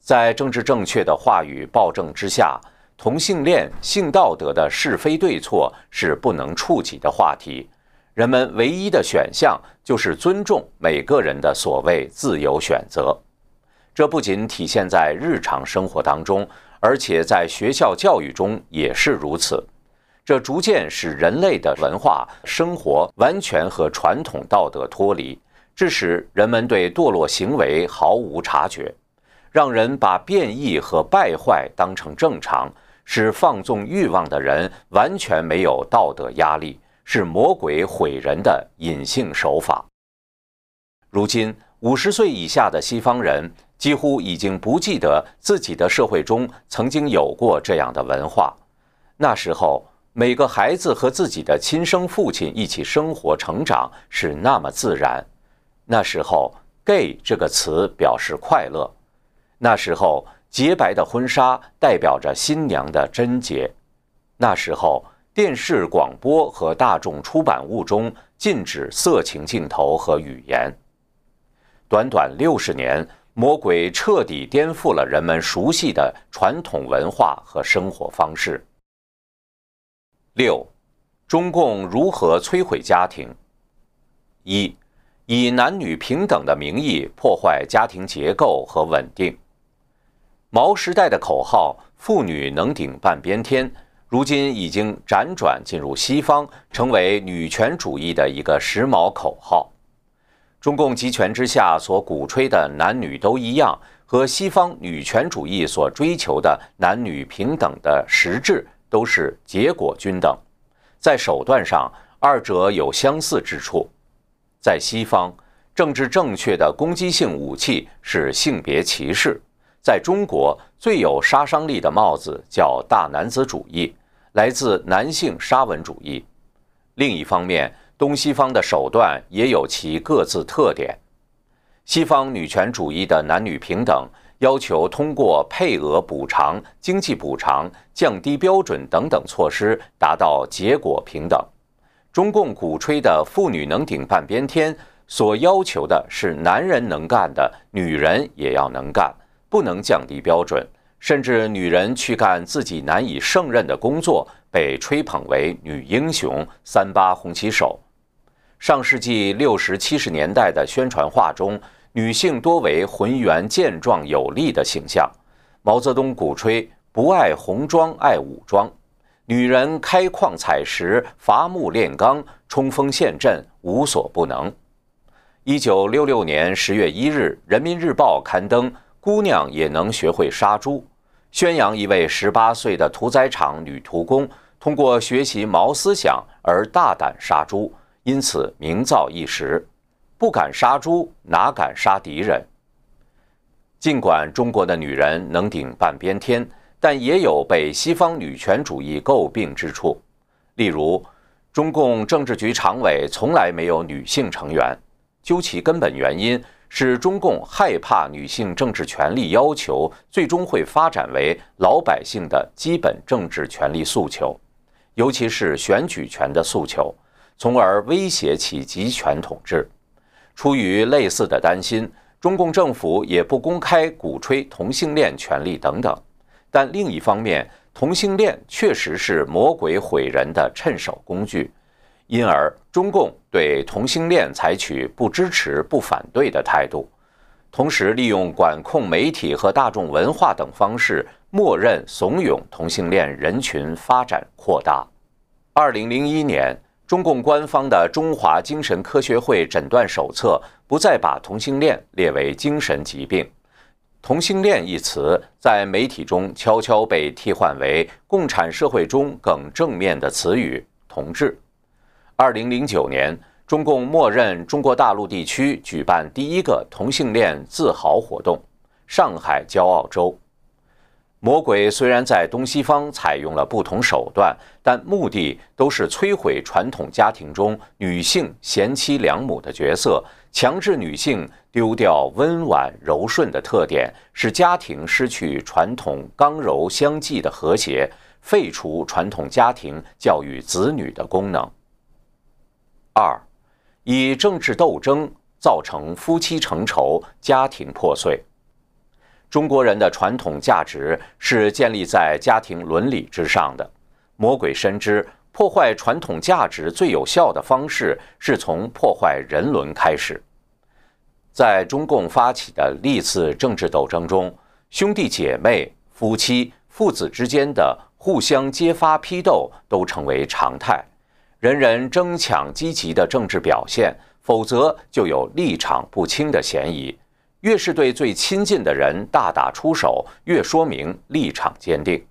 在政治正确的话语暴政之下，同性恋性道德的是非对错是不能触及的话题。人们唯一的选项就是尊重每个人的所谓自由选择。这不仅体现在日常生活当中。而且在学校教育中也是如此，这逐渐使人类的文化生活完全和传统道德脱离，致使人们对堕落行为毫无察觉，让人把变异和败坏当成正常，使放纵欲望的人完全没有道德压力，是魔鬼毁人的隐性手法。如今，五十岁以下的西方人。几乎已经不记得自己的社会中曾经有过这样的文化。那时候，每个孩子和自己的亲生父亲一起生活成长是那么自然。那时候，“gay” 这个词表示快乐。那时候，洁白的婚纱代表着新娘的贞洁。那时候，电视、广播和大众出版物中禁止色情镜头和语言。短短六十年。魔鬼彻底颠覆了人们熟悉的传统文化和生活方式。六，中共如何摧毁家庭？一，以男女平等的名义破坏家庭结构和稳定。毛时代的口号“妇女能顶半边天”，如今已经辗转进入西方，成为女权主义的一个时髦口号。中共集权之下所鼓吹的男女都一样，和西方女权主义所追求的男女平等的实质都是结果均等。在手段上，二者有相似之处。在西方，政治正确的攻击性武器是性别歧视；在中国，最有杀伤力的帽子叫大男子主义，来自男性沙文主义。另一方面，东西方的手段也有其各自特点。西方女权主义的男女平等。要求通过配额补偿、经济补偿、降低标准等等措施达到结果平等。中共鼓吹的“妇女能顶半边天”，所要求的是男人能干的，女人也要能干，不能降低标准。甚至女人去干自己难以胜任的工作，被吹捧为女英雄、三八红旗手。上世纪六十七十年代的宣传画中。女性多为浑圆健壮有力的形象。毛泽东鼓吹不爱红装爱武装，女人开矿采石、伐木炼钢、冲锋陷阵无所不能。一九六六年十月一日，《人民日报》刊登《姑娘也能学会杀猪》，宣扬一位十八岁的屠宰场女屠工通过学习毛思想而大胆杀猪，因此名噪一时。不敢杀猪，哪敢杀敌人？尽管中国的女人能顶半边天，但也有被西方女权主义诟病之处。例如，中共政治局常委从来没有女性成员。究其根本原因，是中共害怕女性政治权利要求最终会发展为老百姓的基本政治权利诉求，尤其是选举权的诉求，从而威胁其集权统治。出于类似的担心，中共政府也不公开鼓吹同性恋权利等等。但另一方面，同性恋确实是魔鬼毁人的趁手工具，因而中共对同性恋采取不支持、不反对的态度，同时利用管控媒体和大众文化等方式，默认怂恿同性恋人群发展扩大。二零零一年。中共官方的《中华精神科学会诊断手册》不再把同性恋列为精神疾病，“同性恋”一词在媒体中悄悄被替换为共产社会中更正面的词语“同志”。二零零九年，中共默认中国大陆地区举办第一个同性恋自豪活动——上海骄傲周。魔鬼虽然在东西方采用了不同手段，但目的都是摧毁传统家庭中女性贤妻良母的角色，强制女性丢掉温婉柔顺的特点，使家庭失去传统刚柔相济的和谐，废除传统家庭教育子女的功能。二，以政治斗争造成夫妻成仇，家庭破碎。中国人的传统价值是建立在家庭伦理之上的。魔鬼深知，破坏传统价值最有效的方式是从破坏人伦开始。在中共发起的历次政治斗争中，兄弟姐妹、夫妻、父子之间的互相揭发批斗都成为常态，人人争抢积极的政治表现，否则就有立场不清的嫌疑。越是对最亲近的人大打出手，越说明立场坚定。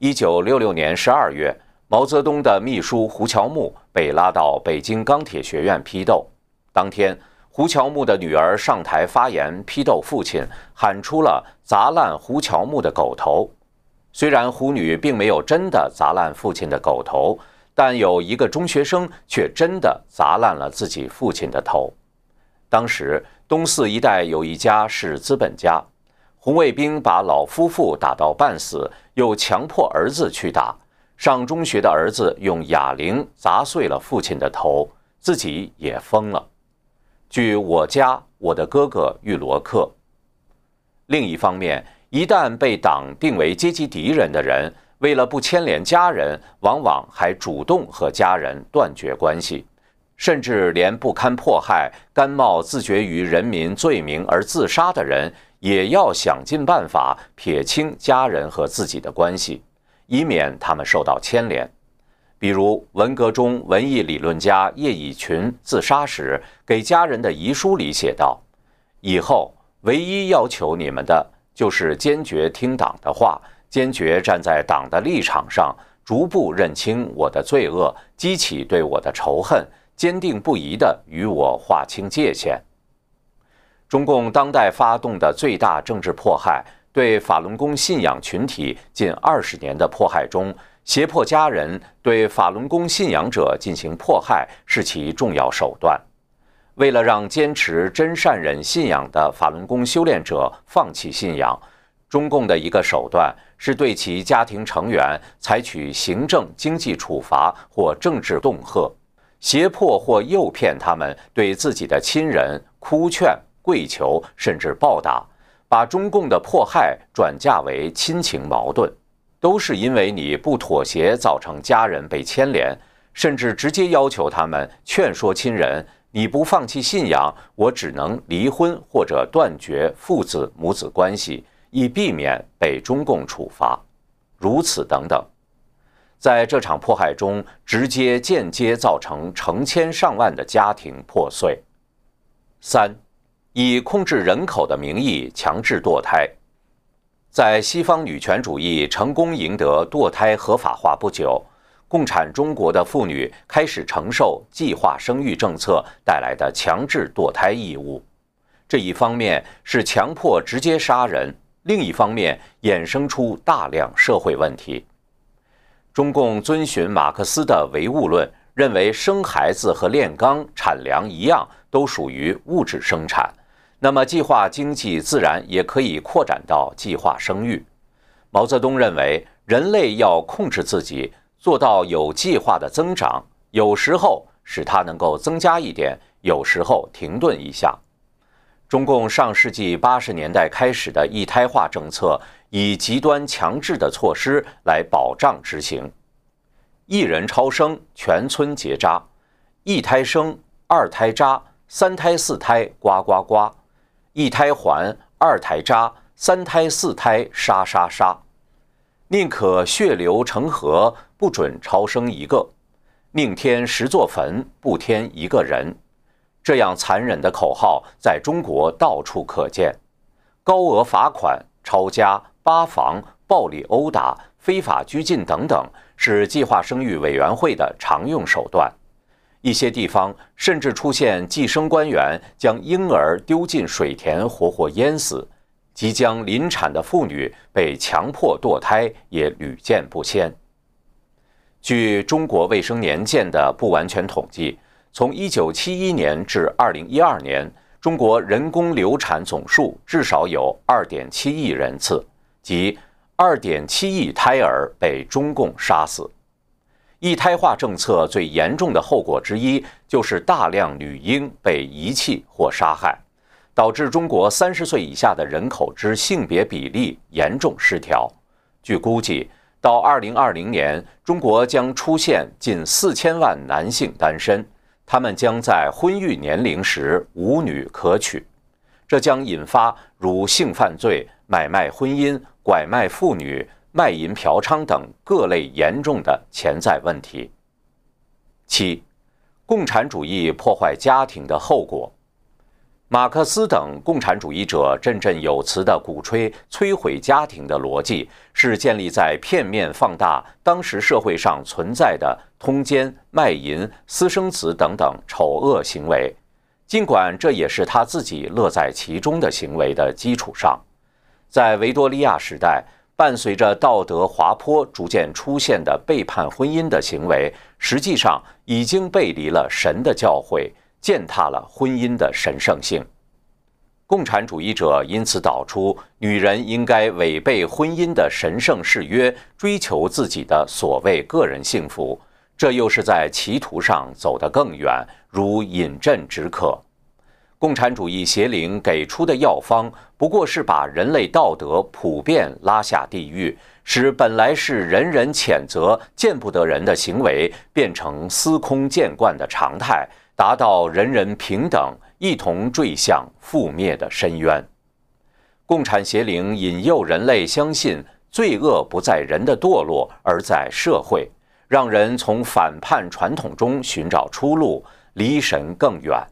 一九六六年十二月，毛泽东的秘书胡乔木被拉到北京钢铁学院批斗。当天，胡乔木的女儿上台发言批斗父亲，喊出了“砸烂胡乔木的狗头”。虽然胡女并没有真的砸烂父亲的狗头，但有一个中学生却真的砸烂了自己父亲的头。当时。东四一带有一家是资本家，红卫兵把老夫妇打到半死，又强迫儿子去打。上中学的儿子用哑铃砸碎了父亲的头，自己也疯了。据我家我的哥哥玉罗克。另一方面，一旦被党定为阶级敌人的人，为了不牵连家人，往往还主动和家人断绝关系。甚至连不堪迫害、甘冒自绝于人民罪名而自杀的人，也要想尽办法撇清家人和自己的关系，以免他们受到牵连。比如文革中文艺理论家叶以群自杀时，给家人的遗书里写道：“以后唯一要求你们的，就是坚决听党的话，坚决站在党的立场上，逐步认清我的罪恶，激起对我的仇恨，坚定不移地与我划清界限。中共当代发动的最大政治迫害，对法轮功信仰群体近二十年的迫害中，胁迫家人对法轮功信仰者进行迫害是其重要手段。为了让坚持真善忍信仰的法轮功修炼者放弃信仰，中共的一个手段是对其家庭成员采取行政、经济处罚或政治恫吓，胁迫或诱骗他们对自己的亲人哭劝、跪求，甚至暴打，把中共的迫害转嫁为亲情矛盾，都是因为你不妥协造成家人被牵连，甚至直接要求他们劝说亲人。你不放弃信仰，我只能离婚或者断绝父子母子关系，以避免被中共处罚。如此等等，在这场迫害中，直接、间接造成成千上万的家庭破碎。三，以控制人口的名义强制堕胎，在西方女权主义成功赢得堕胎合法化不久。共产中国的妇女开始承受计划生育政策带来的强制堕胎义务，这一方面是强迫直接杀人，另一方面衍生出大量社会问题。中共遵循马克思的唯物论，认为生孩子和炼钢产粮一样，都属于物质生产，那么计划经济自然也可以扩展到计划生育。毛泽东认为，人类要控制自己。做到有计划的增长，有时候使它能够增加一点，有时候停顿一下。中共上世纪八十年代开始的一胎化政策，以极端强制的措施来保障执行：一人超生，全村结扎；一胎生，二胎扎，三胎四胎呱呱呱；一胎还，二胎扎，三胎四胎杀杀杀。宁可血流成河，不准超生一个；宁添十座坟，不添一个人。这样残忍的口号在中国到处可见。高额罚款、抄家、扒房、暴力殴打、非法拘禁等等，是计划生育委员会的常用手段。一些地方甚至出现计生官员将婴儿丢进水田，活活淹死。即将临产的妇女被强迫堕胎也屡见不鲜。据中国卫生年鉴的不完全统计，从1971年至2012年，中国人工流产总数至少有2.7亿人次，即2.7亿胎儿被中共杀死。一胎化政策最严重的后果之一，就是大量女婴被遗弃或杀害。导致中国三十岁以下的人口之性别比例严重失调。据估计，到二零二零年，中国将出现近四千万男性单身，他们将在婚育年龄时无女可娶，这将引发如性犯罪、买卖婚姻、拐卖妇女、卖淫嫖娼等各类严重的潜在问题。七，共产主义破坏家庭的后果。马克思等共产主义者振振有词地鼓吹摧毁家庭的逻辑，是建立在片面放大当时社会上存在的通奸、卖淫、私生子等等丑恶行为。尽管这也是他自己乐在其中的行为的基础上，在维多利亚时代，伴随着道德滑坡逐渐出现的背叛婚姻的行为，实际上已经背离了神的教诲。践踏了婚姻的神圣性，共产主义者因此导出女人应该违背婚姻的神圣誓约，追求自己的所谓个人幸福，这又是在歧途上走得更远，如饮鸩止渴。共产主义邪灵给出的药方，不过是把人类道德普遍拉下地狱，使本来是人人谴责、见不得人的行为，变成司空见惯的常态。达到人人平等，一同坠向覆灭的深渊。共产邪灵引诱人类相信，罪恶不在人的堕落，而在社会，让人从反叛传统中寻找出路，离神更远。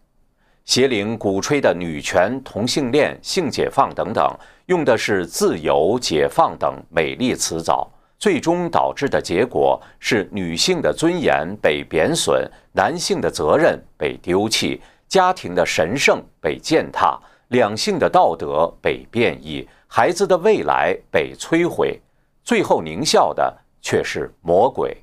邪灵鼓吹的女权、同性恋、性解放等等，用的是自由、解放等美丽词藻，最终导致的结果是女性的尊严被贬损，男性的责任被丢弃，家庭的神圣被践踏，两性的道德被变异，孩子的未来被摧毁，最后狞笑的却是魔鬼。